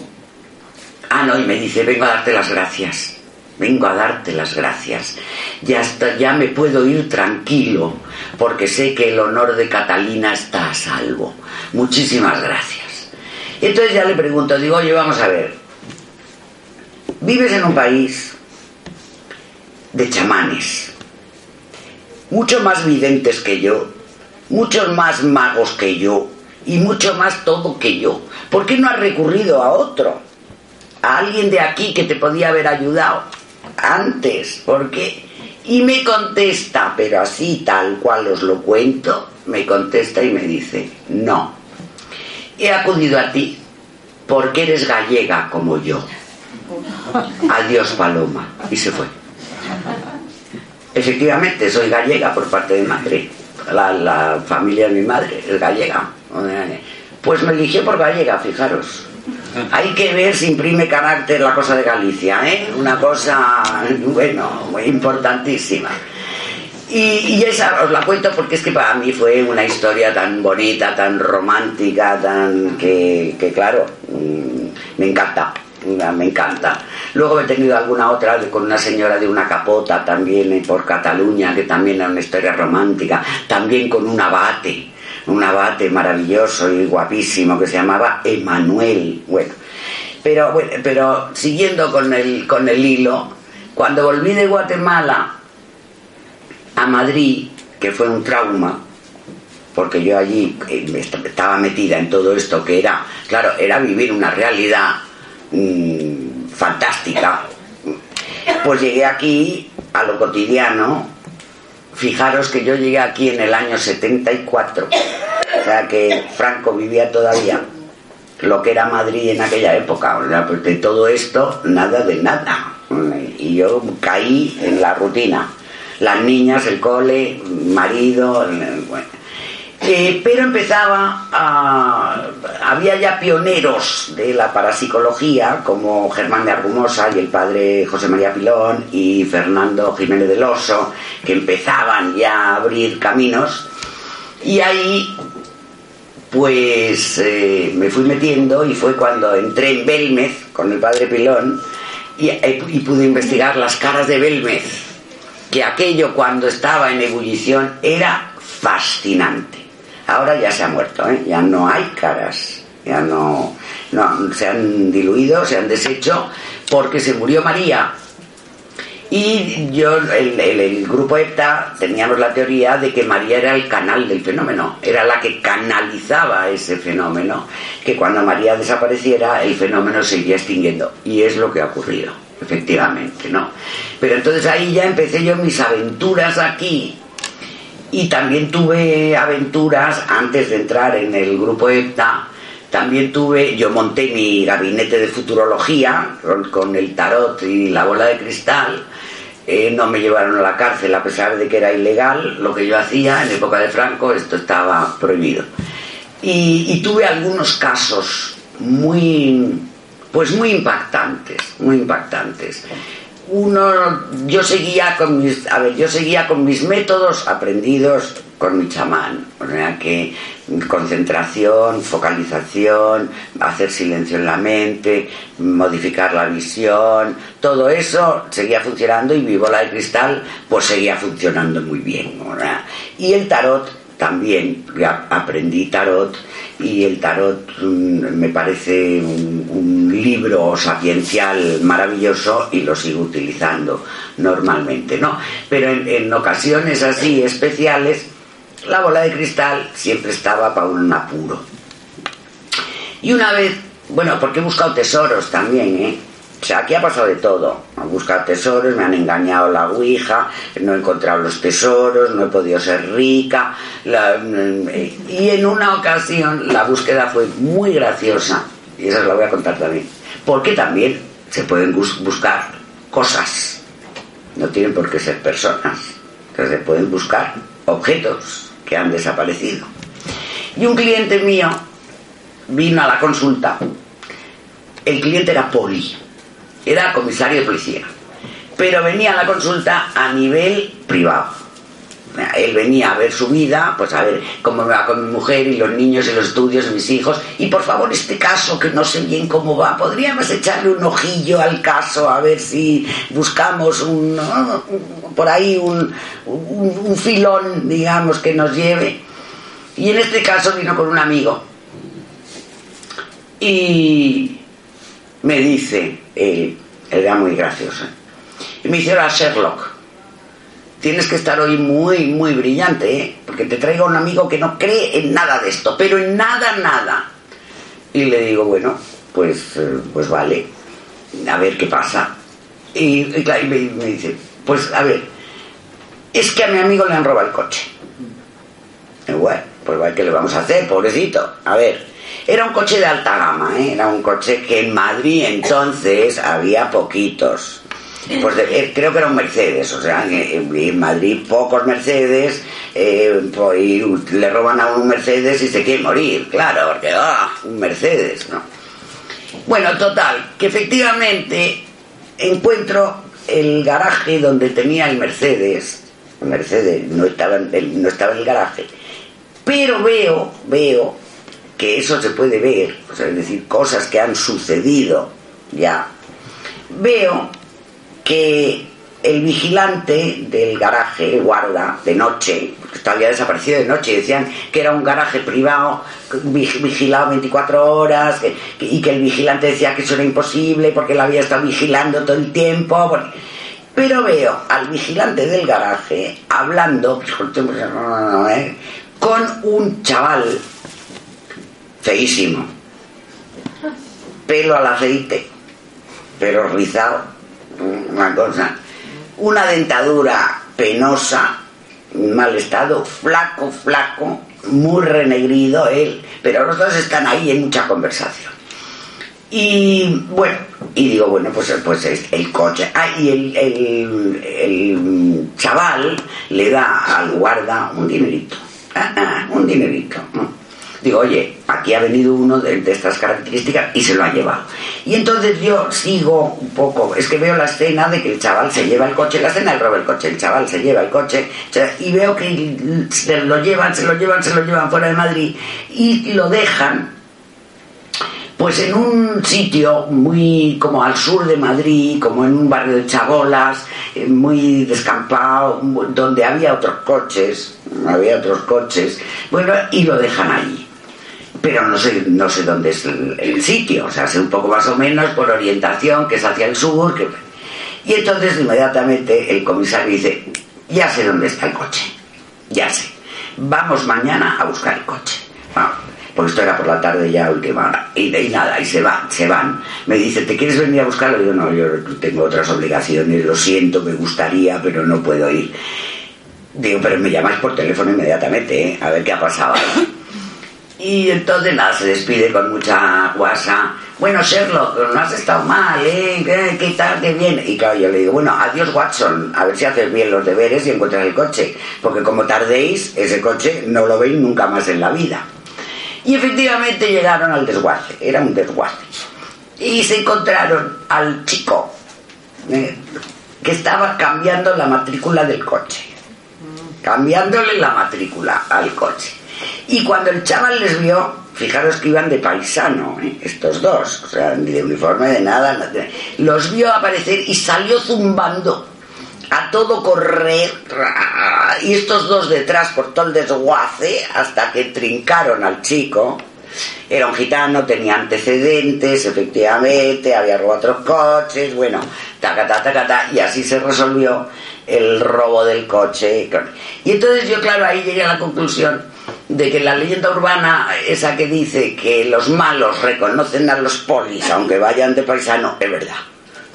ah, no, y me dice, vengo a darte las gracias, vengo a darte las gracias. Ya, está, ya me puedo ir tranquilo, porque sé que el honor de Catalina está a salvo. Muchísimas gracias. Y entonces ya le pregunto, digo, oye, vamos a ver, vives en un país de chamanes, mucho más videntes que yo, muchos más magos que yo y mucho más todo que yo. ¿Por qué no has recurrido a otro? A alguien de aquí que te podía haber ayudado antes. ¿Por qué? Y me contesta, pero así tal cual os lo cuento, me contesta y me dice, no, he acudido a ti porque eres gallega como yo. Adiós Paloma. Y se fue. Efectivamente, soy gallega por parte de madre. La, familia de mi madre es gallega. Pues me eligió por gallega, fijaros. Hay que ver si imprime carácter la cosa de Galicia, ¿eh? Una cosa, bueno, importantísima. Y, esa os la cuento porque es que para mí fue una historia tan bonita, tan romántica, tan que, que claro, mm, me encanta me encanta. Luego he tenido alguna otra con una señora de una capota también por Cataluña, que también era una historia romántica, también con un abate, un abate maravilloso y guapísimo que se llamaba Emanuel. Bueno, pero, pero siguiendo con el, con el hilo, cuando volví de Guatemala a Madrid, que fue un trauma, porque yo allí eh, estaba metida en todo esto que era, claro, era vivir una realidad Mm, fantástica. Pues llegué aquí a lo cotidiano. Fijaros que yo llegué aquí en el año 74, o sea que Franco vivía todavía lo que era Madrid en aquella época, o pues de todo esto, nada de nada. Y yo caí en la rutina. Las niñas, el cole, marido, eh, pero empezaba a, había ya pioneros de la parapsicología como Germán de Argumosa y el padre José María Pilón y Fernando Jiménez del Oso que empezaban ya a abrir caminos. Y ahí pues eh, me fui metiendo y fue cuando entré en Belmez con el padre Pilón y, eh, y pude investigar las caras de Belmez que aquello cuando estaba en ebullición era fascinante Ahora ya se ha muerto, ¿eh? ya no hay caras, ya no, no, se han diluido, se han deshecho, porque se murió María. Y yo, el, el, grupo EPTA, teníamos la teoría de que María era el canal del fenómeno, era la que canalizaba ese fenómeno, que cuando María desapareciera el fenómeno se iría extinguiendo. Y es lo que ha ocurrido, efectivamente, ¿no? Pero entonces ahí ya empecé yo mis aventuras aquí, y también tuve aventuras antes de entrar en el grupo EPTA. También tuve, yo monté mi gabinete de futurología con, el tarot y la bola de cristal. Eh, no me llevaron a la cárcel a pesar de que era ilegal lo que yo hacía en época de Franco, esto estaba prohibido. Y, y tuve algunos casos muy, pues muy impactantes, muy impactantes uno yo seguía con mis a ver yo seguía con mis métodos aprendidos con mi chamán. Que concentración focalización hacer silencio en la mente modificar la visión todo eso seguía funcionando y mi bola de cristal pues seguía funcionando muy bien y el tarot también aprendí tarot y el tarot mm, me parece un, libro sapiencial maravilloso y lo sigo utilizando normalmente, ¿no? Pero en, ocasiones así especiales, la bola de cristal siempre estaba para un apuro. Y una vez, bueno, porque he buscado tesoros también, ¿eh? O sea, aquí ha pasado de todo. Han buscado tesoros, me han engañado la ouija, no he encontrado los tesoros, no he podido ser rica. y en una ocasión la búsqueda fue muy graciosa, y esa la voy a contar también. Porque también se pueden buscar cosas, no tienen por qué ser personas, se pueden buscar objetos que han desaparecido. Y un cliente mío vino a la consulta. El cliente era poli era comisario de policía, pero venía a la consulta a nivel privado. Él venía a ver su vida, pues a ver cómo me va con mi mujer y los niños y los estudios de mis hijos. Y por favor, este caso que no sé bien cómo va, podríamos echarle un ojillo al caso a ver si buscamos un, por ahí un, un filón, digamos, que nos lleve. Y en este caso vino con un amigo. Y me dice, eh, era muy graciosa, y me dice, ahora Sherlock, tienes que estar hoy muy, muy brillante, ¿eh? porque te traigo un amigo que no cree en nada de esto, pero en nada, nada. Y le digo, bueno, pues, eh, pues vale, a ver qué pasa. Y, me, dice, pues a ver, es que a mi amigo le han robado el coche. Y bueno, pues ¿qué le vamos a hacer, pobrecito? A ver, era un coche de alta gama, ¿eh? era un coche que en Madrid entonces había poquitos. Pues eh, creo que era un Mercedes, o sea, en, Madrid pocos Mercedes, eh, pues, le roban a un Mercedes y se quiere morir, claro, porque, ah, un Mercedes, ¿no? Bueno, total, que efectivamente encuentro el garaje donde tenía el Mercedes, el Mercedes no estaba, no estaba en el garaje, pero veo, veo que eso se puede ver, es decir, cosas que han sucedido ya, veo que el vigilante del garaje guarda de noche, porque había desaparecido de noche, decían que era un garaje privado vigilado 24 horas y que el vigilante decía que eso era imposible porque él había estado vigilando todo el tiempo. Pero veo al vigilante del garaje hablando ¿eh? con un chaval feísimo. Pelo al aceite, pero rizado, una cosa. Una dentadura penosa, mal estado, flaco, flaco, muy renegrido él, pero los dos están ahí en mucha conversación. Y bueno, y digo, bueno, pues, pues el coche. Ah, y el, el, chaval le da al guarda un dinerito. Ah, ah, un dinerito. Digo, oye, aquí ha venido uno de, estas características y se lo ha llevado. Y entonces yo sigo un poco, es que veo la escena de que el chaval se lleva el coche, la escena del robo el coche, el chaval se lleva el coche y veo que se lo llevan, se lo llevan, se lo llevan fuera de Madrid y lo dejan pues en un sitio muy como al sur de Madrid, como en un barrio de chabolas, eh, muy descampado, donde había otros coches, había otros coches, bueno, y lo dejan allí pero no sé, no sé dónde es el, sitio, o sea, sé un poco más o menos por orientación, que es hacia el sur. Y entonces inmediatamente el comisario dice, ya sé dónde está el coche, ya sé, vamos mañana a buscar el coche. Bueno, pues esto era por la tarde ya última hora. Y, y nada, y se van, se van. Me dice, ¿te quieres venir a buscarlo? Yo no, yo tengo otras obligaciones, lo siento, me gustaría, pero no puedo ir. Digo, pero me llamáis por teléfono inmediatamente, ¿eh? a ver qué ha pasado. Y entonces nada, se despide con mucha guasa. Bueno, Sherlock, no has estado mal, ¿eh? ¿Qué, tal? ¿Qué bien? Y claro, yo le digo, bueno, adiós Watson, a ver si haces bien los deberes y encuentras el coche. Porque como tardéis, ese coche no lo veis nunca más en la vida. Y efectivamente llegaron al desguace, era un desguace. Y se encontraron al chico ¿eh? que estaba cambiando la matrícula del coche. Cambiándole la matrícula al coche. Y cuando el chaval les vio, fijaros que iban de paisano, ¿eh? estos dos, o sea, ni de uniforme de nada, los vio aparecer y salió zumbando a todo correr y estos dos detrás por todo el desguace hasta que trincaron al chico. Era un gitano, tenía antecedentes, efectivamente, había robado otros coches, bueno, tacata, tacata, y así se resolvió el robo del coche. Y entonces yo, claro, ahí llegué a la conclusión de que la leyenda urbana, esa que dice que los malos reconocen a los polis aunque vayan de paisano, es verdad.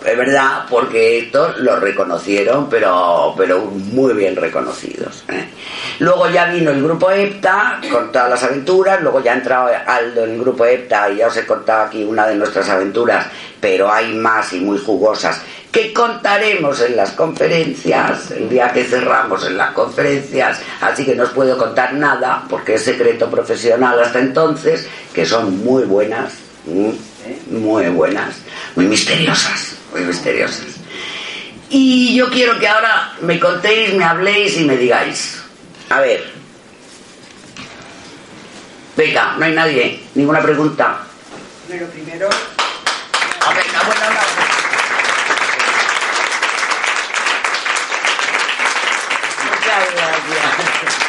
es verdad, porque estos lo reconocieron, pero, pero muy bien reconocidos. ¿eh? Luego ya vino el grupo EPTA con todas las aventuras, luego ya ha entrado Aldo en el grupo EPTA y ya os he contado aquí una de nuestras aventuras, pero hay más y muy jugosas que contaremos en las conferencias, el día que cerramos en las conferencias, así que no os puedo contar nada porque es secreto profesional hasta entonces, que son muy buenas, muy buenas, muy misteriosas muy misteriosas. Y yo quiero que ahora me contéis, me habléis y me digáis. A ver. Venga, no hay nadie. Ninguna pregunta. Pero primero. A venga, bueno, Muchas gracias.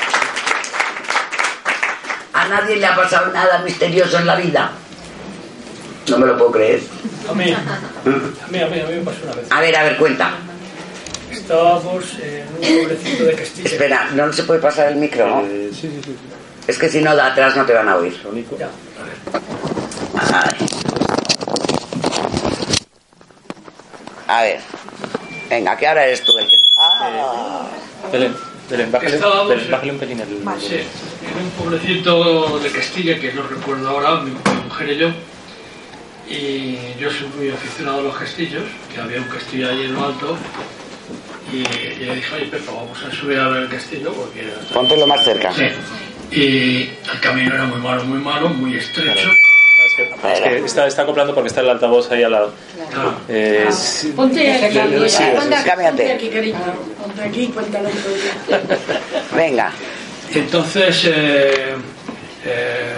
¿A nadie le ha pasado nada misterioso en la vida? No me lo puedo creer. A mí, a mí, a mí, a mí me pasó una vez. A ver, a ver, cuenta. Estábamos en un pueblecito de Castilla. Espera, no se puede pasar el micro, ¿no? Eh, sí, sí, sí. Es que si no, de atrás no te van a oír. Ya, a ver. A ver. Venga, que ahora eres tú el que... Ah. Belén, Belén, bájale, Estábamos Belén, en- un pelín el... Sí, en un pueblecito de Castilla que no recuerdo ahora, mi, mi mujer y yo. Y yo soy muy aficionado a los castillos, que había un castillo allí en lo alto. Y, y le dije, oye, Pepa, vamos a subir a ver el castillo porque... Póntelo más cerca. Sí. Y el camino era muy malo, muy malo, muy estrecho. Es que, es que está, está acoplando porque está el altavoz ahí al lado. Claro. Eh, sí. Ponte aquí, Sí, sí, ponte aquí, ponte cariño. Ponte aquí, cuéntalo. Venga. Entonces eh, eh,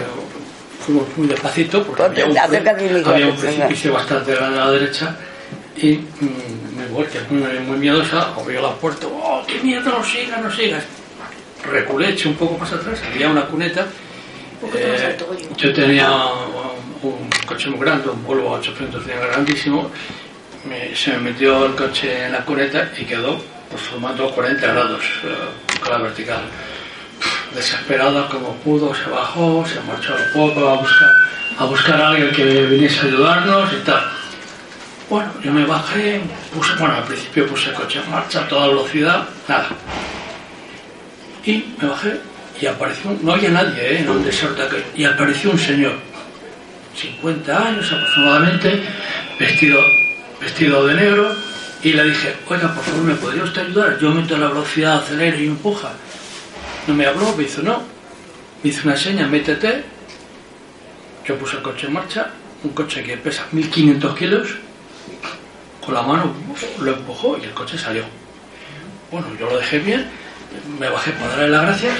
fuimos muy despacito porque Ponte, había un, había venga. precipicio bastante grande a la derecha y mm, que es muy, muy miedosa, abrió la puerta, ¡oh, qué miedo, no sigas, no sigas! Reculé, eché un poco más atrás, había una cuneta. eh, yo tenía un, un coche muy grande, un Volvo 800 grandísimo, se me metió el coche en la cuneta y quedó pues, formando 40 grados eh, con la vertical desesperada como pudo, se bajó, se marchó al poco a buscar, a buscar a alguien que viniese a ayudarnos y tal. Bueno, yo me bajé, puse, bueno, al principio puse el coche en marcha a toda velocidad, nada. Y me bajé y apareció, un- no había nadie, ¿eh? en un desierto y apareció un señor, 50 años aproximadamente, vestido, vestido de negro, y le dije, oiga, por favor, ¿me podría usted ayudar? Yo meto la velocidad, acelero y empuja. No me habló, me hizo no. Me hizo una seña, métete. Yo puse el coche en marcha, un coche que pesa 1500 kilos, con la mano lo empujó y el coche salió. Bueno, yo lo dejé bien, me bajé para darle las gracias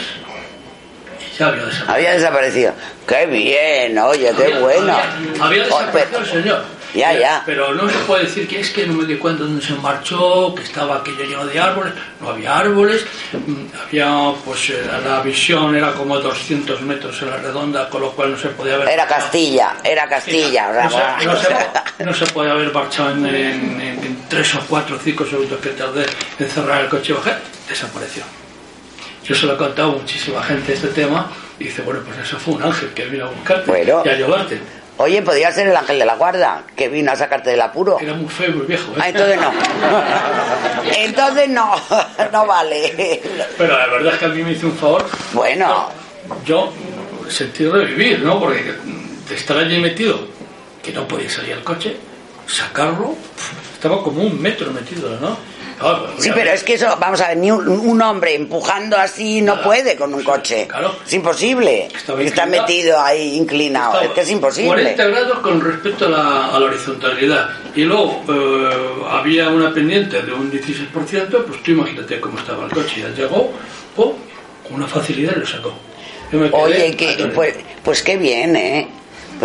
ya había desaparecido. Había desaparecido. Qué bien, oye, qué bueno. Había, había desaparecido el señor. Ya, ya. Pero no se puede decir que es que no me di cuenta dónde se marchó, que estaba aquello lleno de árboles. No había árboles. mm, Había, pues, eh, la visión era como 200 metros en la redonda, con lo cual no se podía ver. Era Castilla, era Castilla. No se, no se- no se puede haber marchado en, en- en- en tres o cuatro o cinco segundos que tardé en cerrar el coche y bajar. Desapareció. Yo se lo he contado a muchísima gente este tema y dice, bueno, pues eso fue un ángel que vino a buscarte Bueno. y a ayudarte. Oye, podría ser el ángel de la guarda, que vino a sacarte del apuro. Era muy feo y muy viejo. ¿eh? Ah, entonces no. Entonces no, no vale. Pero la verdad es que a mí me hizo un favor. Bueno, Yo sentí revivir, ¿no? Porque de estar allí metido, que no podía salir al coche, sacarlo, estaba como un metro metido, ¿no? Claro, sí, pero es que eso, vamos a ver, ni un, un hombre empujando así no puede con un coche. Claro. Es imposible. Estaba Está metido ahí inclinado. estaba Es que es imposible. 40 grados con respecto a la, a la horizontalidad. Y luego eh, había una pendiente de un 16%, pues tú imagínate cómo estaba el coche. Ya llegó, pum, con una facilidad lo sacó. Oye, que, pues, pues qué bien, ¿eh?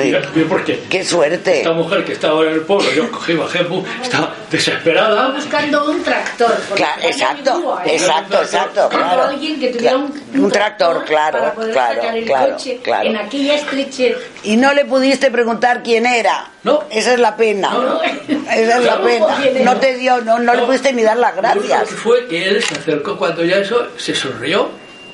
Mira, mira por qué. qué suerte. Esta mujer que estaba en el pueblo, yo cogí, bajé, estaba desesperada. Buscando un tractor. porque Claro, exacto, ¿eh? exacto, exacto, claro. alguien que tuviera un, Claro, un tractor, claro, para poder claro, sacar el claro, coche claro. en aquella estrechez. Y no le pudiste preguntar quién era. No. Esa es la pena. No, no. Esa es la pena. No te dio, no, no le pudiste ni dar las Lo gracias. que fue que él se acercó cuando ya eso, se sonrió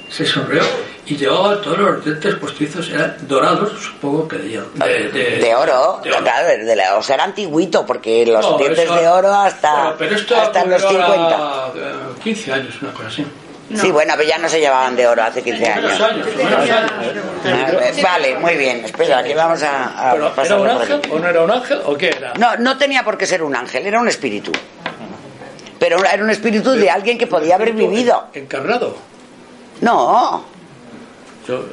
se sonrió y llevaba todos los dientes postizos, eran dorados, supongo que de hierro. De, de- De oro, de oro. claro, de la- o sea, era antiguito, porque los No, dientes eso- de oro hasta, Bueno, pero esto hasta los ocurrió 50. a, eh, 15 años, una cosa así. Sí, bueno, pero ya no se llevaban de oro hace 15 años. Ah, Vale, muy bien, espera, que vamos a, a Pero, ¿Era un ángel aquí. o no era un ángel o qué era? No, no tenía por qué ser un ángel, era un espíritu. Pero era un espíritu de alguien que podía haber vivido. Encarnado. No, Yo,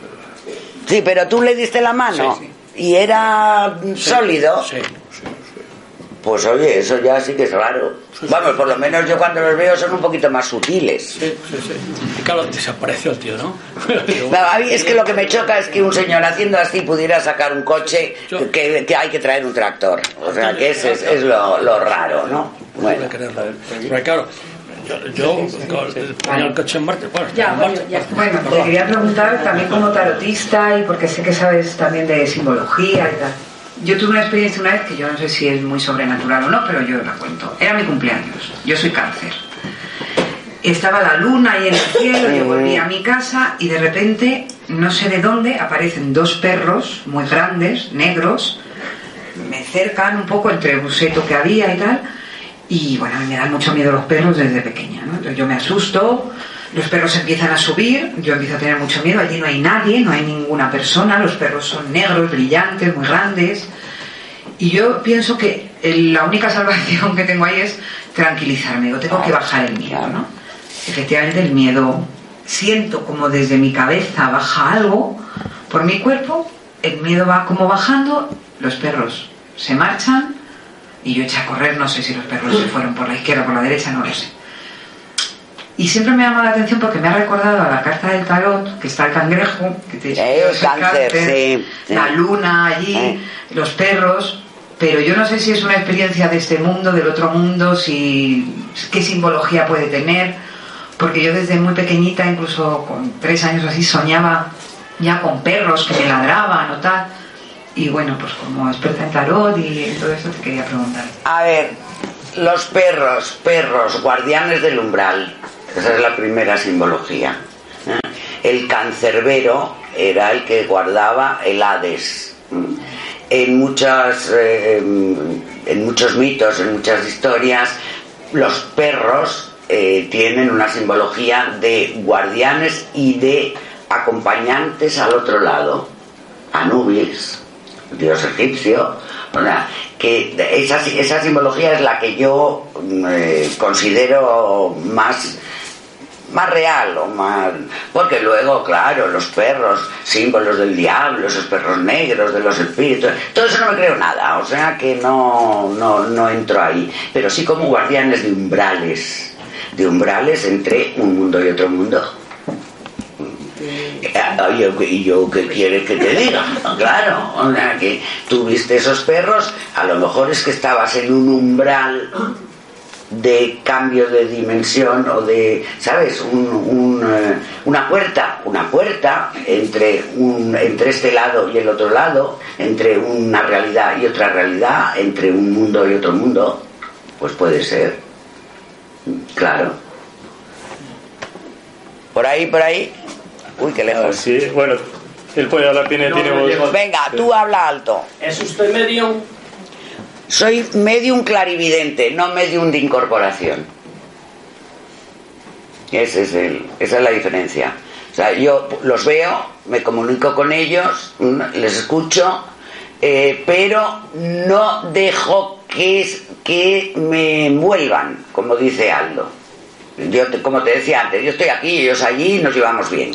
sí, pero tú le diste la mano Sí, y era sólido. sí. Pues oye, eso ya sí que es raro. Vamos, por lo menos yo cuando los veo son un poquito más sutiles. Sí, sí, sí. Claro, desapareció el tío, ¿no? A mí es que lo que me choca es que un señor haciendo así pudiera sacar un coche que, que- que hay que traer un tractor. O sea, que ese es, es lo, lo raro, ¿no? Bueno, Porque claro, yo, yo con- ponía el coche en marcha, bueno, Ya. Bueno, te quería preguntar también como tarotista y porque sé que sabes también de simbología y tal. Yo tuve una experiencia una vez que yo no sé si es muy sobrenatural o no, pero yo la cuento. Era mi cumpleaños. Yo soy cáncer. Estaba la luna ahí en el cielo, yo volví a mi casa y de repente, no sé de dónde, aparecen dos perros muy grandes, negros, me cercan un poco entre el buseto que había y tal. Y bueno, me dan mucho miedo los perros desde pequeña, ¿no? Entonces yo me asusto, los perros empiezan a subir, yo empiezo a tener mucho miedo, allí no hay nadie, no hay ninguna persona, los perros son negros, brillantes, muy grandes. Y yo pienso que la única salvación que tengo ahí es tranquilizarme, digo, tengo que bajar el miedo, ¿no? Efectivamente el miedo, siento como desde mi cabeza baja algo por mi cuerpo, el miedo va como bajando, los perros se marchan y yo eché a correr, no sé si los perros se fueron por la izquierda o por la derecha, no lo sé. Y siempre me llama la atención porque me ha recordado a la carta del tarot, que está el cangrejo, que te Eh, el cáncer, sí, sí. la luna allí, Eh. los perros, pero yo no sé si es una experiencia de este mundo, del otro mundo, si qué simbología puede tener, porque yo desde muy pequeñita, incluso con tres años así, soñaba ya con perros que me ladraban o tal. Y bueno, pues como experta en tarot y todo eso te quería preguntar. a ver, los perros, perros, guardianes del umbral. Esa es la primera simbología. ¿eh? El cancerbero era el que guardaba el Hades. En muchas, eh, en muchos mitos, en muchas historias, los perros eh, tienen una simbología de guardianes y de acompañantes al otro lado. Anubis, dios egipcio, sea, que esa, esa simbología es la que yo mm, eh, considero más más real o más porque luego claro los perros símbolos del diablo esos perros negros de los espíritus todo eso no me creo nada o sea que no no no entro ahí pero sí como guardianes de umbrales de umbrales entre un mundo y otro mundo Ah, ¿Y yo, qué quieres que te diga? Claro, o que tú viste esos perros, a lo mejor es que estabas en un umbral de cambio de dimensión o de, ¿sabes? Eh, una puerta, una puerta entre, un, entre este lado y el otro lado, entre una realidad y otra realidad, entre un mundo y otro mundo. Pues puede ser, claro. Por ahí, por ahí. Uy, qué Ah, lejos. sí, bueno, él puede hablar, tiene, No, tiene no voz. Venga, tú habla alto. ¿Es usted medium? Soy medium clarividente, no medium de incorporación. Ese es el, esa es la diferencia. O sea, yo los veo, me comunico con ellos, mm, les escucho, eh, pero no dejo que, es- que me envuelvan, como dice Aldo. Yo, te- como te decía antes, yo estoy aquí, ellos allí y nos llevamos bien.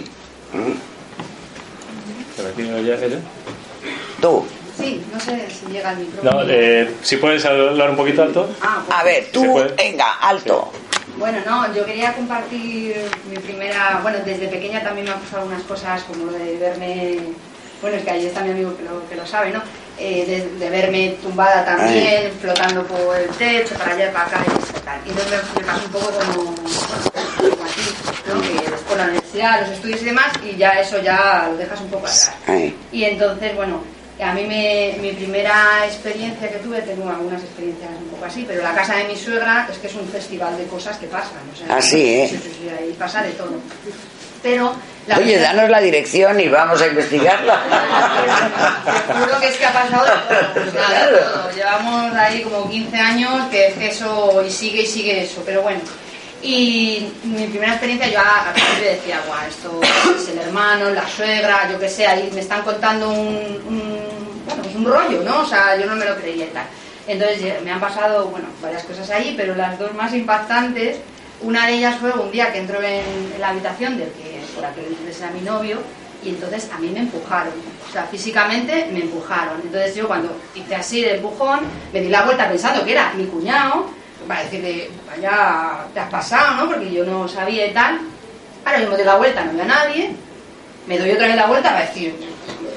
Ya, ella. Tú, Sí, no sé si llega el micrófono. No, eh, si puedes hablar un poquito alto. Ah, bueno. a ver, ¿Se tú, venga, alto. Bueno, no, yo quería compartir mi primera. Bueno, desde pequeña también me han pasado algunas cosas como lo de verme. Bueno, es que ahí está mi amigo que lo, que lo sabe, ¿no? Eh, de, de verme tumbada también, flotando por el techo, para allá, para acá y tal. Y entonces me, me pasó un poco como, como a ti, ¿no? Que después la universidad, los estudios y demás, y ya eso ya lo dejas un poco atrás. Y entonces, bueno, A mí me, mi primera experiencia que tuve, tengo algunas experiencias un poco así, pero la casa de mi suegra es que es un festival de cosas que pasan. O sea, Ah, sí, ¿eh? sí, sí, ahí pasa de todo. Pero la Oye, danos la dirección y vamos a investigarla. Te juro que es que ha pasado todo, sea, de todo. Llevamos ahí como 15 años que es que eso y sigue y sigue eso, pero bueno. Y mi primera experiencia yo al principio decía, guau, esto es el hermano, la suegra, yo qué sé, ahí me están contando un, un- bueno, pues un rollo, ¿no? O sea, yo no me lo creía y tal. Entonces eh, me han pasado, bueno, varias cosas ahí, pero las dos más impactantes, una de ellas fue un día que entró en, en la habitación del que por aquel entonces era mi novio y entonces a mí me empujaron, o sea, físicamente me empujaron. Entonces yo cuando hice así de empujón, me di la vuelta pensando que era mi cuñado, para decirle, vaya, te has pasado, ¿no? Porque yo no sabía y tal. Ahora me doy la vuelta, no veo a nadie, me doy otra vez la vuelta para decir,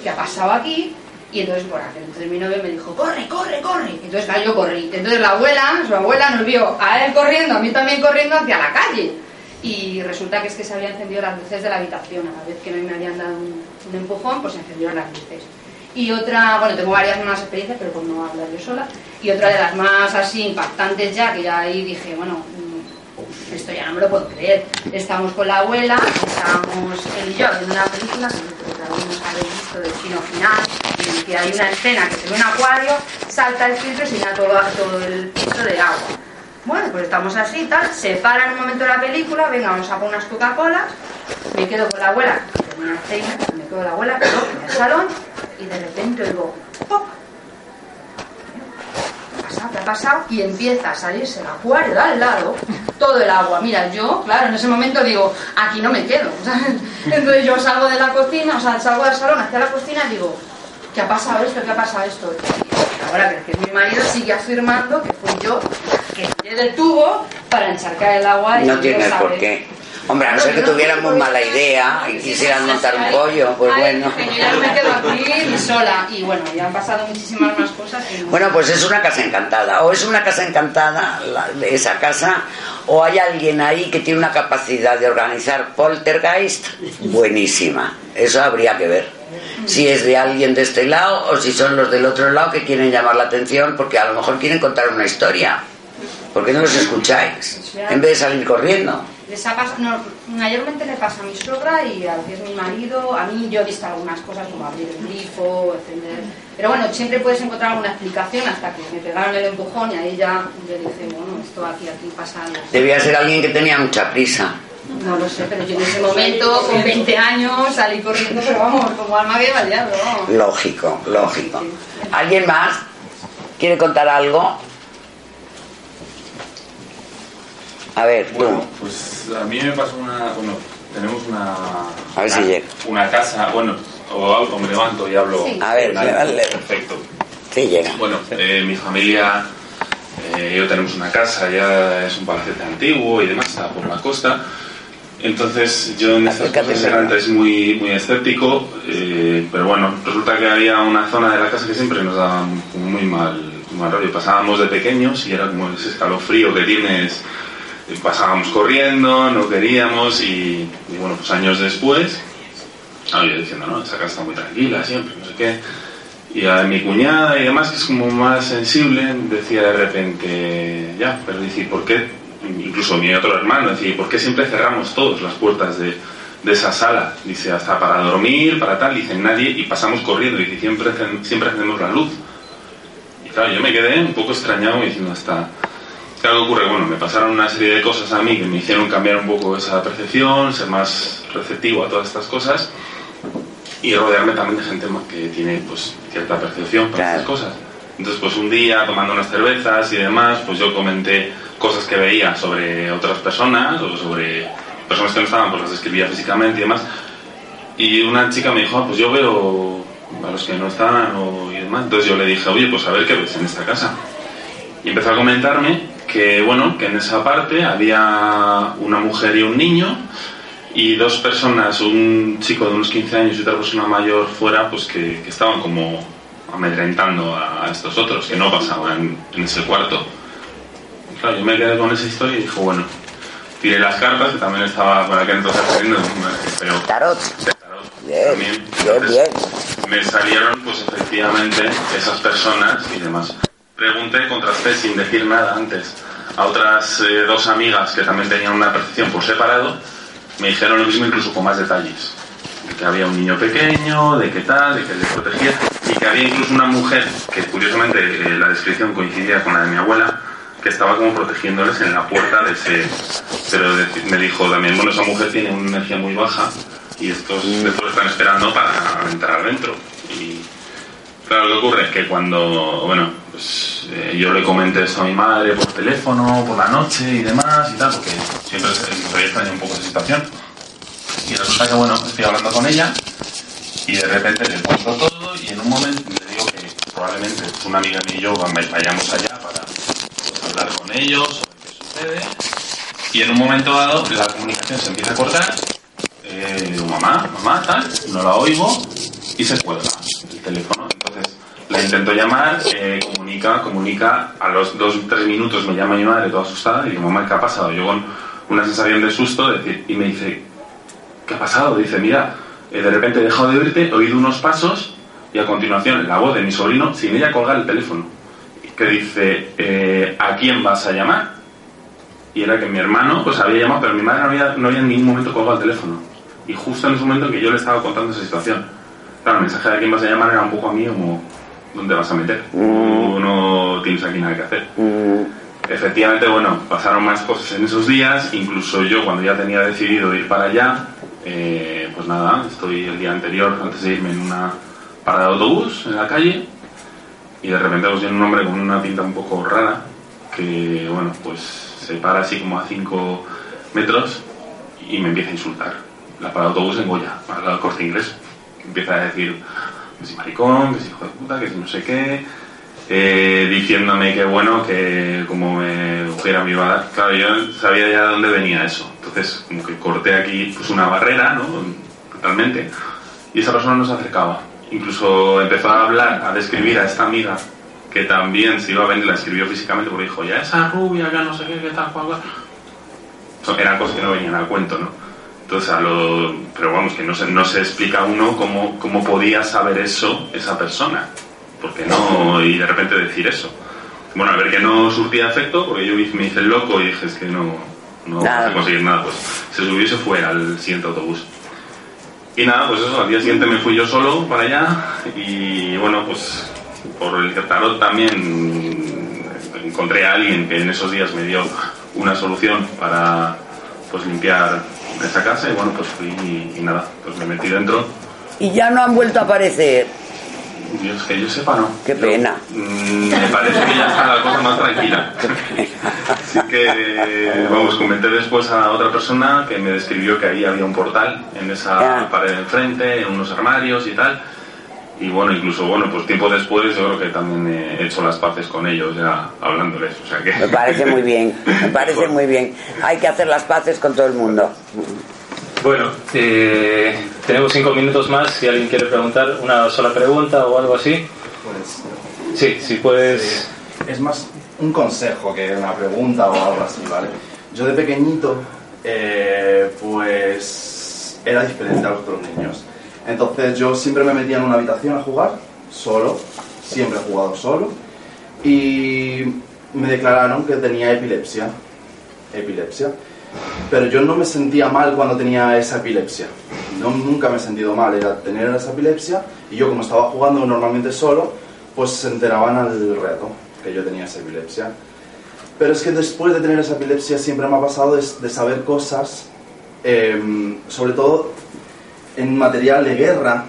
¿qué ha pasado aquí? Y entonces, por aquel entonces mi novio me dijo, corre, corre, corre. Entonces, claro, yo corrí. Entonces la abuela, su abuela nos vio a él corriendo, a mí también corriendo hacia la calle. Y resulta que es que se habían encendido las luces de la habitación. A la vez que me habían dado un, un empujón, pues se encendieron las luces. Y otra, bueno, tengo varias más experiencias, pero por no hablar yo sola. Y otra de las más así impactantes ya, que ya ahí dije, bueno, mm, esto ya no me lo puedo creer. Estamos con la abuela, estábamos él y yo viendo una película que habéis visto del chino final, en el que hay una escena que se ve un acuario, salta el filtro y se llena todo, todo el piso de agua. Bueno, pues estamos así tal, se para en un momento la película, venga, vamos a poner unas Coca-Colas, me quedo con la abuela, que me quedo con la abuela, pero en el salón, y de repente oigo, ¡pop! ¿Qué ha pasado? ¿Qué ha pasado? Y empieza a salirse el acuario de al lado, todo el agua. Mira, yo, claro, en ese momento digo, aquí no me quedo. ¿sabes? Entonces yo salgo de la cocina, o sea, salgo del salón hacia la cocina y digo, ¿qué ha pasado esto? ¿Qué ha pasado esto? Y ahora que mi marido sigue afirmando que fui yo que tiré del tubo para encharcar el agua y No saber. por qué. Hombre, a no ser que tuvieran muy mala idea y quisieran montar un pollo, pues bueno. aquí sola. Y bueno, ya han pasado muchísimas más cosas. Bueno, pues es una casa encantada. O es una casa encantada la- esa casa, o hay alguien ahí que tiene una capacidad de organizar poltergeist buenísima. Eso habría que ver. Si es de alguien de este lado o si son los del otro lado que quieren llamar la atención porque a lo mejor quieren contar una historia. ¿Por qué no los escucháis? En vez de salir corriendo. Les ha pas- no, mayormente le pasa a mi suegra y al que es mi marido. A mí yo he visto algunas cosas como abrir el grifo, encender. Pero bueno, siempre puedes encontrar alguna explicación hasta que me pegaron el empujón y ahí ya yo dije, bueno, esto aquí, aquí pasa algo. Debía ser alguien que tenía mucha prisa. No lo sé, pero yo en ese momento, con 20 años, salí corriendo, pero vamos, como alma que va al diablo, vamos. Lógico, lógico. ¿Alguien más quiere contar algo? A ver, tú. Bueno, pues a mí me pasó una. Bueno, tenemos una. A ver si llega. una casa, bueno, o, o me levanto y hablo. Sí. A ver, Vale, dale. Perfecto. Sí llega. Bueno, eh, mi familia, eh, yo tenemos una casa, ya es un palacete antiguo y demás, está por la costa. Entonces yo en estas Acércate, cosas era antes muy, muy escéptico, eh, pero bueno, resulta que había una zona de la casa que siempre nos daba como muy mal, muy mal rollo. Pasábamos de pequeños y era como ese escalofrío que tienes, pasábamos corriendo, no queríamos y, bueno, pues años después, yo diciendo, no, esa casa está muy tranquila siempre, no sé qué. Y a mi cuñada y demás, que es como más sensible, decía de repente, ya, pero dice, ¿por qué? Incluso mi otro hermano decía, ¿por qué siempre cerramos todas las puertas de, esa sala? Dice, hasta para dormir, para tal, dice nadie, y pasamos corriendo, dice, siempre, siempre encendemos la luz. Y claro, yo me quedé un poco extrañado diciendo, hasta... Claro, ¿qué ocurre? Bueno, me pasaron una serie de cosas a mí que me hicieron cambiar un poco esa percepción, ser más receptivo a todas estas cosas y rodearme también de gente que tiene pues cierta percepción para Claro. estas cosas. Entonces, pues un día tomando unas cervezas y demás, pues yo comenté cosas que veía sobre otras personas o sobre personas que no estaban, pues las describía físicamente y demás. Y una chica me dijo, "Ah, pues yo veo a los que no están o, y demás. Entonces yo le dije, oye, pues a ver qué ves en esta casa. Y empezó a comentarme que, bueno, que en esa parte había una mujer y un niño y dos personas, un chico de unos 15 años y otra persona mayor fuera, pues que, que estaban como amedrentando a, a estos otros, que no pasaban en ese cuarto. Y claro, yo me quedé con esa historia y dije, bueno, tiré las cartas, que también estaba por aquel entonces haciendo, pero Tarot. Bien, también. bien, Entonces, bien. me salieron, pues efectivamente, esas personas y demás. Pregunté, contrasté sin decir nada antes a otras eh, dos amigas que también tenían una percepción por separado, me dijeron lo mismo incluso con más detalles. De que había un niño pequeño, de qué tal, de que le protegía, y que había incluso una mujer, que curiosamente eh, la descripción coincidía con la de mi abuela, que estaba como protegiéndoles en la puerta de ese... Pero de- me dijo también, bueno, esa mujer tiene una energía muy baja y estos, estos están esperando para entrar dentro. Y claro, lo que ocurre es que cuando, bueno, pues eh, yo le comenté eso a mi madre por teléfono, por la noche y demás y tal, porque siempre se extraña un poco esa situación. Y resulta que, bueno, estoy hablando con ella y de repente le cuento todo y en un momento le digo que probablemente una amiga mía y yo vayamos allá para pues, hablar con ellos sobre qué sucede. Y en un momento dado la comunicación se empieza a cortar. Eh, digo, mamá, mamá, tal, no la oigo y se cuelga el teléfono. Entonces la intento llamar, eh, comunica, comunica. A los dos tres minutos me llama mi madre toda asustada y digo, mamá, ¿qué ha pasado? Yo con una sensación de susto decir, y me dice, ¿qué ha pasado? Dice, mira, eh, de repente he dejado de oírte, he oído unos pasos y a continuación la voz de mi sobrino sin ella colgar el teléfono. Que dice, eh, ¿a quién vas a llamar? Y era que mi hermano pues había llamado, pero mi madre no había, no había en ningún momento colgado el teléfono. Y justo en ese momento en que yo le estaba contando esa situación. Claro, el mensaje de quién vas a llamar era un poco a mí como, ¿dónde vas a meter? Tú no tienes aquí nada que hacer. Efectivamente, bueno, pasaron más cosas en esos días, incluso yo cuando ya tenía decidido ir para allá, eh, pues nada, estoy el día anterior, antes de irme en una parada de autobús en la calle, y de repente pues viene un hombre con una pinta un poco rara, que bueno, pues se para así como a 5 metros y me empieza a insultar. La parada de autobús en Goya, al corte inglés. Empieza a decir que si maricón, que si hijo de puta, que si no sé qué, eh, diciéndome que bueno, que como me cogiera mi bala. Claro, yo sabía ya de dónde venía eso. Entonces, como que corté aquí pues una barrera, ¿no? Totalmente. Y esa persona no se acercaba. Incluso empezó a hablar, a describir a esta amiga que también se iba a venir, la escribió físicamente porque dijo, ya esa rubia, ya no sé qué, qué tal, cual, cual. Eran cosas que no venían al cuento, ¿no? Entonces, a lo, pero vamos, que no se, no se explica uno cómo, cómo podía saber eso esa persona. Porque no, y de repente decir eso. Bueno, a ver que no surtía efecto, porque yo me hice el loco y dije, es que no, no Nada. vas a conseguir nada, pues se subió y se fue al siguiente autobús. Y nada, pues eso, al día siguiente me fui yo solo para allá y bueno, pues por el tarot también encontré a alguien que en esos días me dio una solución para pues limpiar esa casa y bueno, pues fui y, y nada, pues me metí dentro. Y ya no han vuelto a aparecer. Dios, que yo sepa, no. Qué pena. Mm, me parece que ya está la cosa más tranquila. Así que, vamos, comenté después a otra persona que me describió que ahí había un portal en esa pared de enfrente, en unos armarios y tal. Y bueno, incluso, bueno, pues tiempo después yo creo que también he hecho las paces con ellos ya hablándoles. O sea que... Me parece muy bien, me parece muy bien. Hay que hacer las paces con todo el mundo. Bueno, eh, tenemos cinco minutos más. Si alguien quiere preguntar una sola pregunta o algo así. Pues, Sí, si puedes. es más un consejo que una pregunta o algo así, ¿vale? Yo de pequeñito, eh, pues era diferente a los otros niños. Entonces yo siempre me metía en una habitación a jugar, solo, siempre he jugado solo, y me declararon que tenía epilepsia. Epilepsia. Pero yo no me sentía mal cuando tenía esa epilepsia. No, nunca me he sentido mal, era tener esa epilepsia y yo como estaba jugando normalmente solo, pues se enteraban al rato que yo tenía esa epilepsia. Pero es que después de tener esa epilepsia siempre me ha pasado de, de saber cosas, em, sobre todo en material de guerra,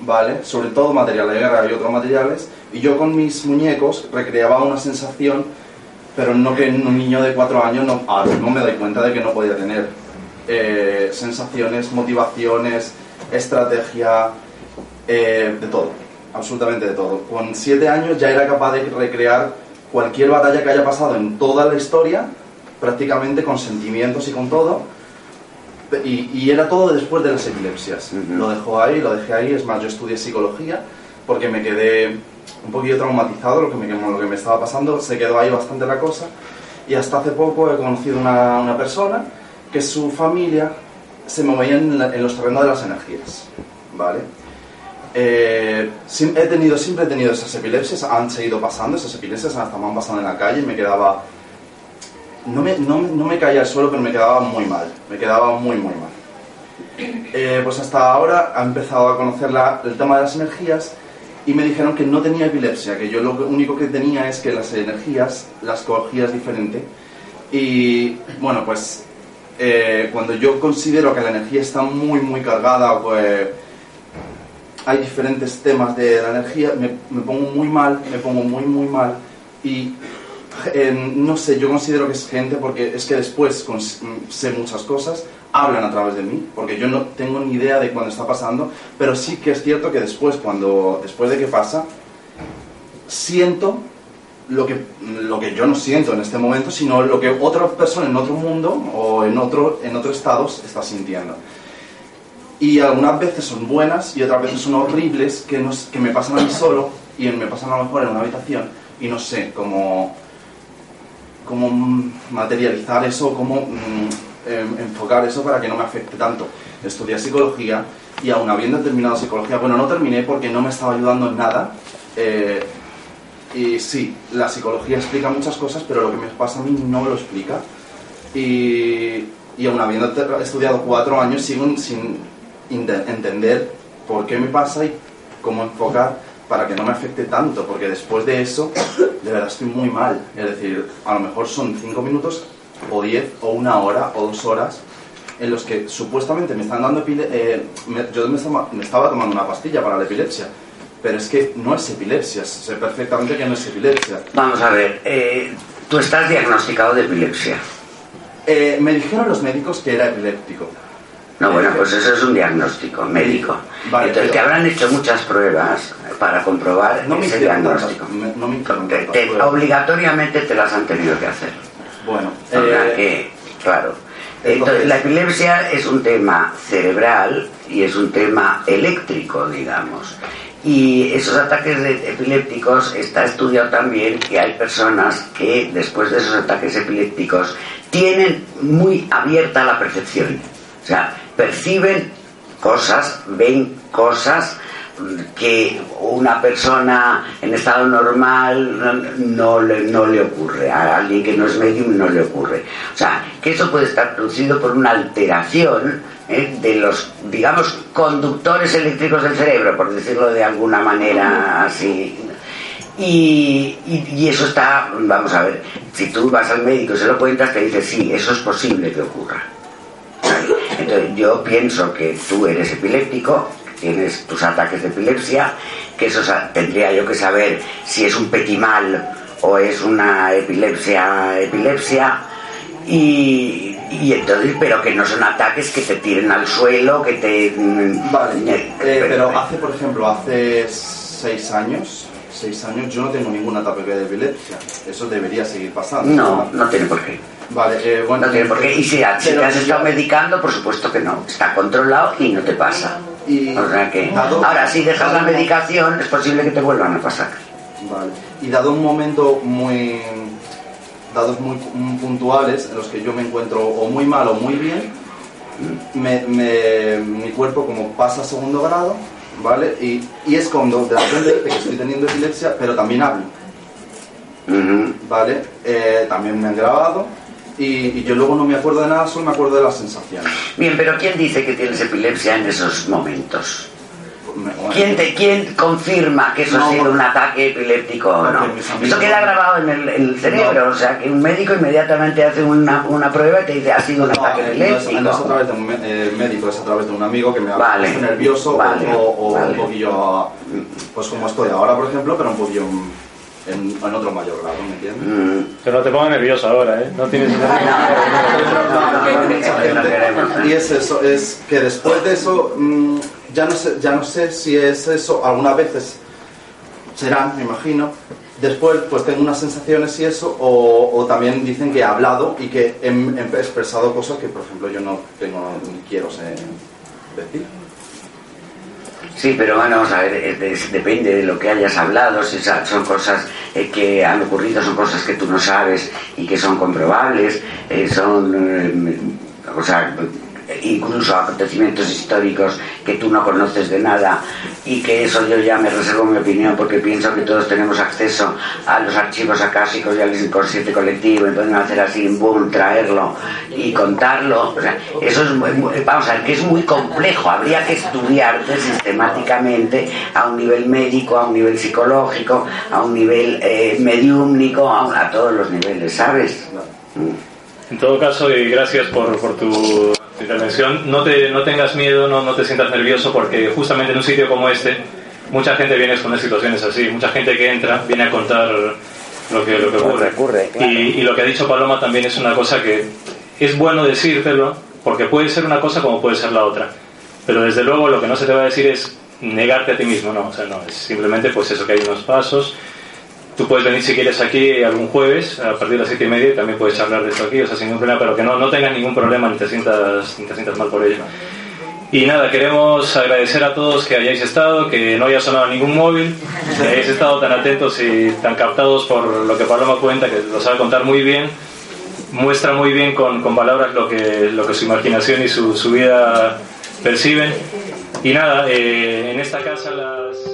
¿vale? Sobre todo material de guerra y otros materiales, y yo con mis muñecos recreaba una sensación, pero no que un niño de cuatro años no, ahora no me doy cuenta de que no podía tener eh, sensaciones, motivaciones, estrategia, eh, de todo, absolutamente de todo. Con siete años ya era capaz de recrear cualquier batalla que haya pasado en toda la historia, prácticamente con sentimientos y con todo, y, y era todo después de las epilepsias. Lo dejó ahí, lo dejé ahí. Es más, yo estudié psicología porque me quedé un poquillo traumatizado lo que me, lo que me estaba pasando. Se quedó ahí bastante la cosa. Y hasta hace poco he conocido una, una persona que su familia se movía en, la- en los terrenos de las energías. ¿Vale? Eh, he tenido, siempre he tenido esas epilepsias, han seguido pasando, esas epilepsias hasta me han pasado en la calle y me quedaba... No me, no, no me caía al suelo, pero me quedaba muy mal, me quedaba muy, muy mal. Eh, pues hasta ahora ha empezado a conocer el tema de las energías y me dijeron que no tenía epilepsia, que yo lo que- único que tenía es que las energías las cogías diferente. Y bueno, pues eh, cuando yo considero que la energía está muy, muy cargada, pues hay diferentes temas de la energía, me, me pongo muy mal, me pongo muy, muy mal. Y no sé, yo considero que es gente porque es que después mm, sé muchas cosas, hablan a través de mí, porque yo no tengo ni idea de cuándo está pasando, pero sí que es cierto que después, cuando, después de que pasa, siento lo que, lo que yo no siento en este momento, sino lo que otra persona en otro mundo o en otro, en otro estado está sintiendo. Y algunas veces son buenas y otras veces son horribles que, no s- que me pasan a mí solo y me pasan a lo mejor en una habitación y no sé cómo, cómo materializar eso, cómo mm, em, enfocar eso para que no me afecte tanto. Estudié psicología y aún habiendo terminado psicología, bueno, no terminé porque no me estaba ayudando en nada. eh, y sí, la psicología explica muchas cosas, pero lo que me pasa a mí no lo explica. Y, y aún habiendo estudiado cuatro años, sigo sin entender por qué me pasa y cómo enfocar para que no me afecte tanto, porque después de eso, de verdad estoy muy mal. Es decir, a lo mejor son cinco minutos, o diez, o una hora, o dos horas, en los que supuestamente me están dando epilepsia. yo me estaba, me estaba tomando una pastilla para la epilepsia, pero es que no es epilepsia, sé perfectamente que no es epilepsia. Vamos a ver, eh, tú estás diagnosticado de epilepsia. Eh, me dijeron los médicos que era epiléptico. No, bueno, Eh, pues eso es un diagnóstico médico. Vale, Entonces te habrán hecho muchas pruebas para comprobar No ese diagnóstico. me- no me Te- obligatoriamente te las han tenido que hacer. Bueno, eh, que, claro. entonces- Entonces, la epilepsia es un tema cerebral y es un tema eléctrico, digamos. Y esos ataques de- epilépticos está estudiado también que hay personas que después de esos ataques epilépticos tienen muy abierta la percepción. O sea, perciben cosas, ven cosas que una persona en estado normal no le, no le ocurre, a alguien que no es medium no le ocurre. O sea, que eso puede estar producido por una alteración ¿eh? de los, digamos, conductores eléctricos del cerebro, por decirlo de alguna manera así. Y, y- y eso está, vamos a ver, si tú vas al médico y se lo cuentas, te dice, sí, eso es posible que ocurra. Entonces yo pienso que tú eres epiléptico, tienes tus ataques de epilepsia, que eso tendría yo que saber si es un petimal o es una epilepsia, epilepsia, y, y entonces, pero que no son ataques que te tiren al suelo, que te... mm, Vale, eh, eh, pero hace, por ejemplo, hace seis años, seis años yo no tengo ningún ataque de epilepsia. Eso debería seguir pasando. No, no tiene por qué. Vale, eh, bueno. No tiene por qué. Y si, te has estado medicando, por supuesto que no. Está controlado y no te pasa. Y O sea que, dado- ahora si dejas la medicación, es posible que te vuelvan a pasar. Vale. Y dado un momento muy. dados muy mm, puntuales en los que yo me encuentro o muy mal o muy bien, me- me- mi cuerpo como pasa a segundo grado, ¿vale? Y, y es cuando de repente que estoy teniendo epilepsia, pero también hablo. ¿vale? Eh, también me han grabado y, y yo luego no me acuerdo de nada, solo me acuerdo de las sensaciones. Bien, pero ¿quién dice que tienes epilepsia en esos momentos? ¿Quién, te, ¿Quién confirma que eso No, ha sido un ataque epiléptico o no? Eso queda grabado en el, en el cerebro, No. o sea que un médico inmediatamente hace una, una prueba y te dice ha sido un No, ataque eh, no es, epiléptico. no es a través de un eh, médico, es a través de un amigo que me ha Vale. puesto nervioso o- Vale. o, o Vale. un poquillo, pues como estoy ahora, por ejemplo, pero un poquillo en, en otro mayor grado, ¿me entiendes? Mm. Que no te ponga nervioso ahora, ¿eh? No tienes ¿eh? Y es eso, es que después de eso, mm, ya, no sé, ya no sé si es eso, algunas veces serán, me imagino. Después, pues tengo unas sensaciones y eso, o, o también dicen que he hablado y que he, expresado cosas que, por ejemplo, yo no tengo ni quiero sé, decir. Sí, pero bueno, vamos a ver, eh, de- depende de lo que hayas hablado, si son cosas eh, que han ocurrido, son cosas que tú no sabes y que son comprobables, eh, son, eh, o sea, incluso acontecimientos históricos que tú no conoces de nada y que eso yo ya me reservo mi opinión porque pienso que todos tenemos acceso a los archivos acásicos y al inconsciente colectivo y pueden hacer así, boom, traerlo y contarlo. eso es muy, vamos a ver, que es muy complejo, habría que estudiarte sistemáticamente a un nivel médico, a un nivel psicológico, a un nivel eh, mediúmnico, a, todos los niveles, ¿sabes? En todo caso, y gracias por, por tu intervención, no, te, no tengas miedo, no, no te sientas nervioso, porque justamente en un sitio como este, mucha gente viene a exponer situaciones así, mucha gente que entra viene a contar lo que, lo que ocurre. y, y, lo que ha dicho Paloma también es una cosa que es bueno decírtelo, porque puede ser una cosa como puede ser la otra. Pero desde luego lo que no se te va a decir es negarte a ti mismo, no, o sea, no, es simplemente pues eso que hay unos pasos. Tú puedes venir si quieres aquí algún jueves a partir de las siete y media y también puedes charlar de esto aquí, o sea, sin ningún problema, pero que no, no tengas ningún problema ni te, sientas, ni te sientas mal por ello. Y nada, queremos agradecer a todos que hayáis estado, que no haya sonado ningún móvil, que hayáis estado tan atentos y tan captados por lo que Paloma cuenta, que lo sabe contar muy bien, muestra muy bien con, con palabras lo que, lo que su imaginación y su, su vida perciben. Y nada, eh, en esta casa las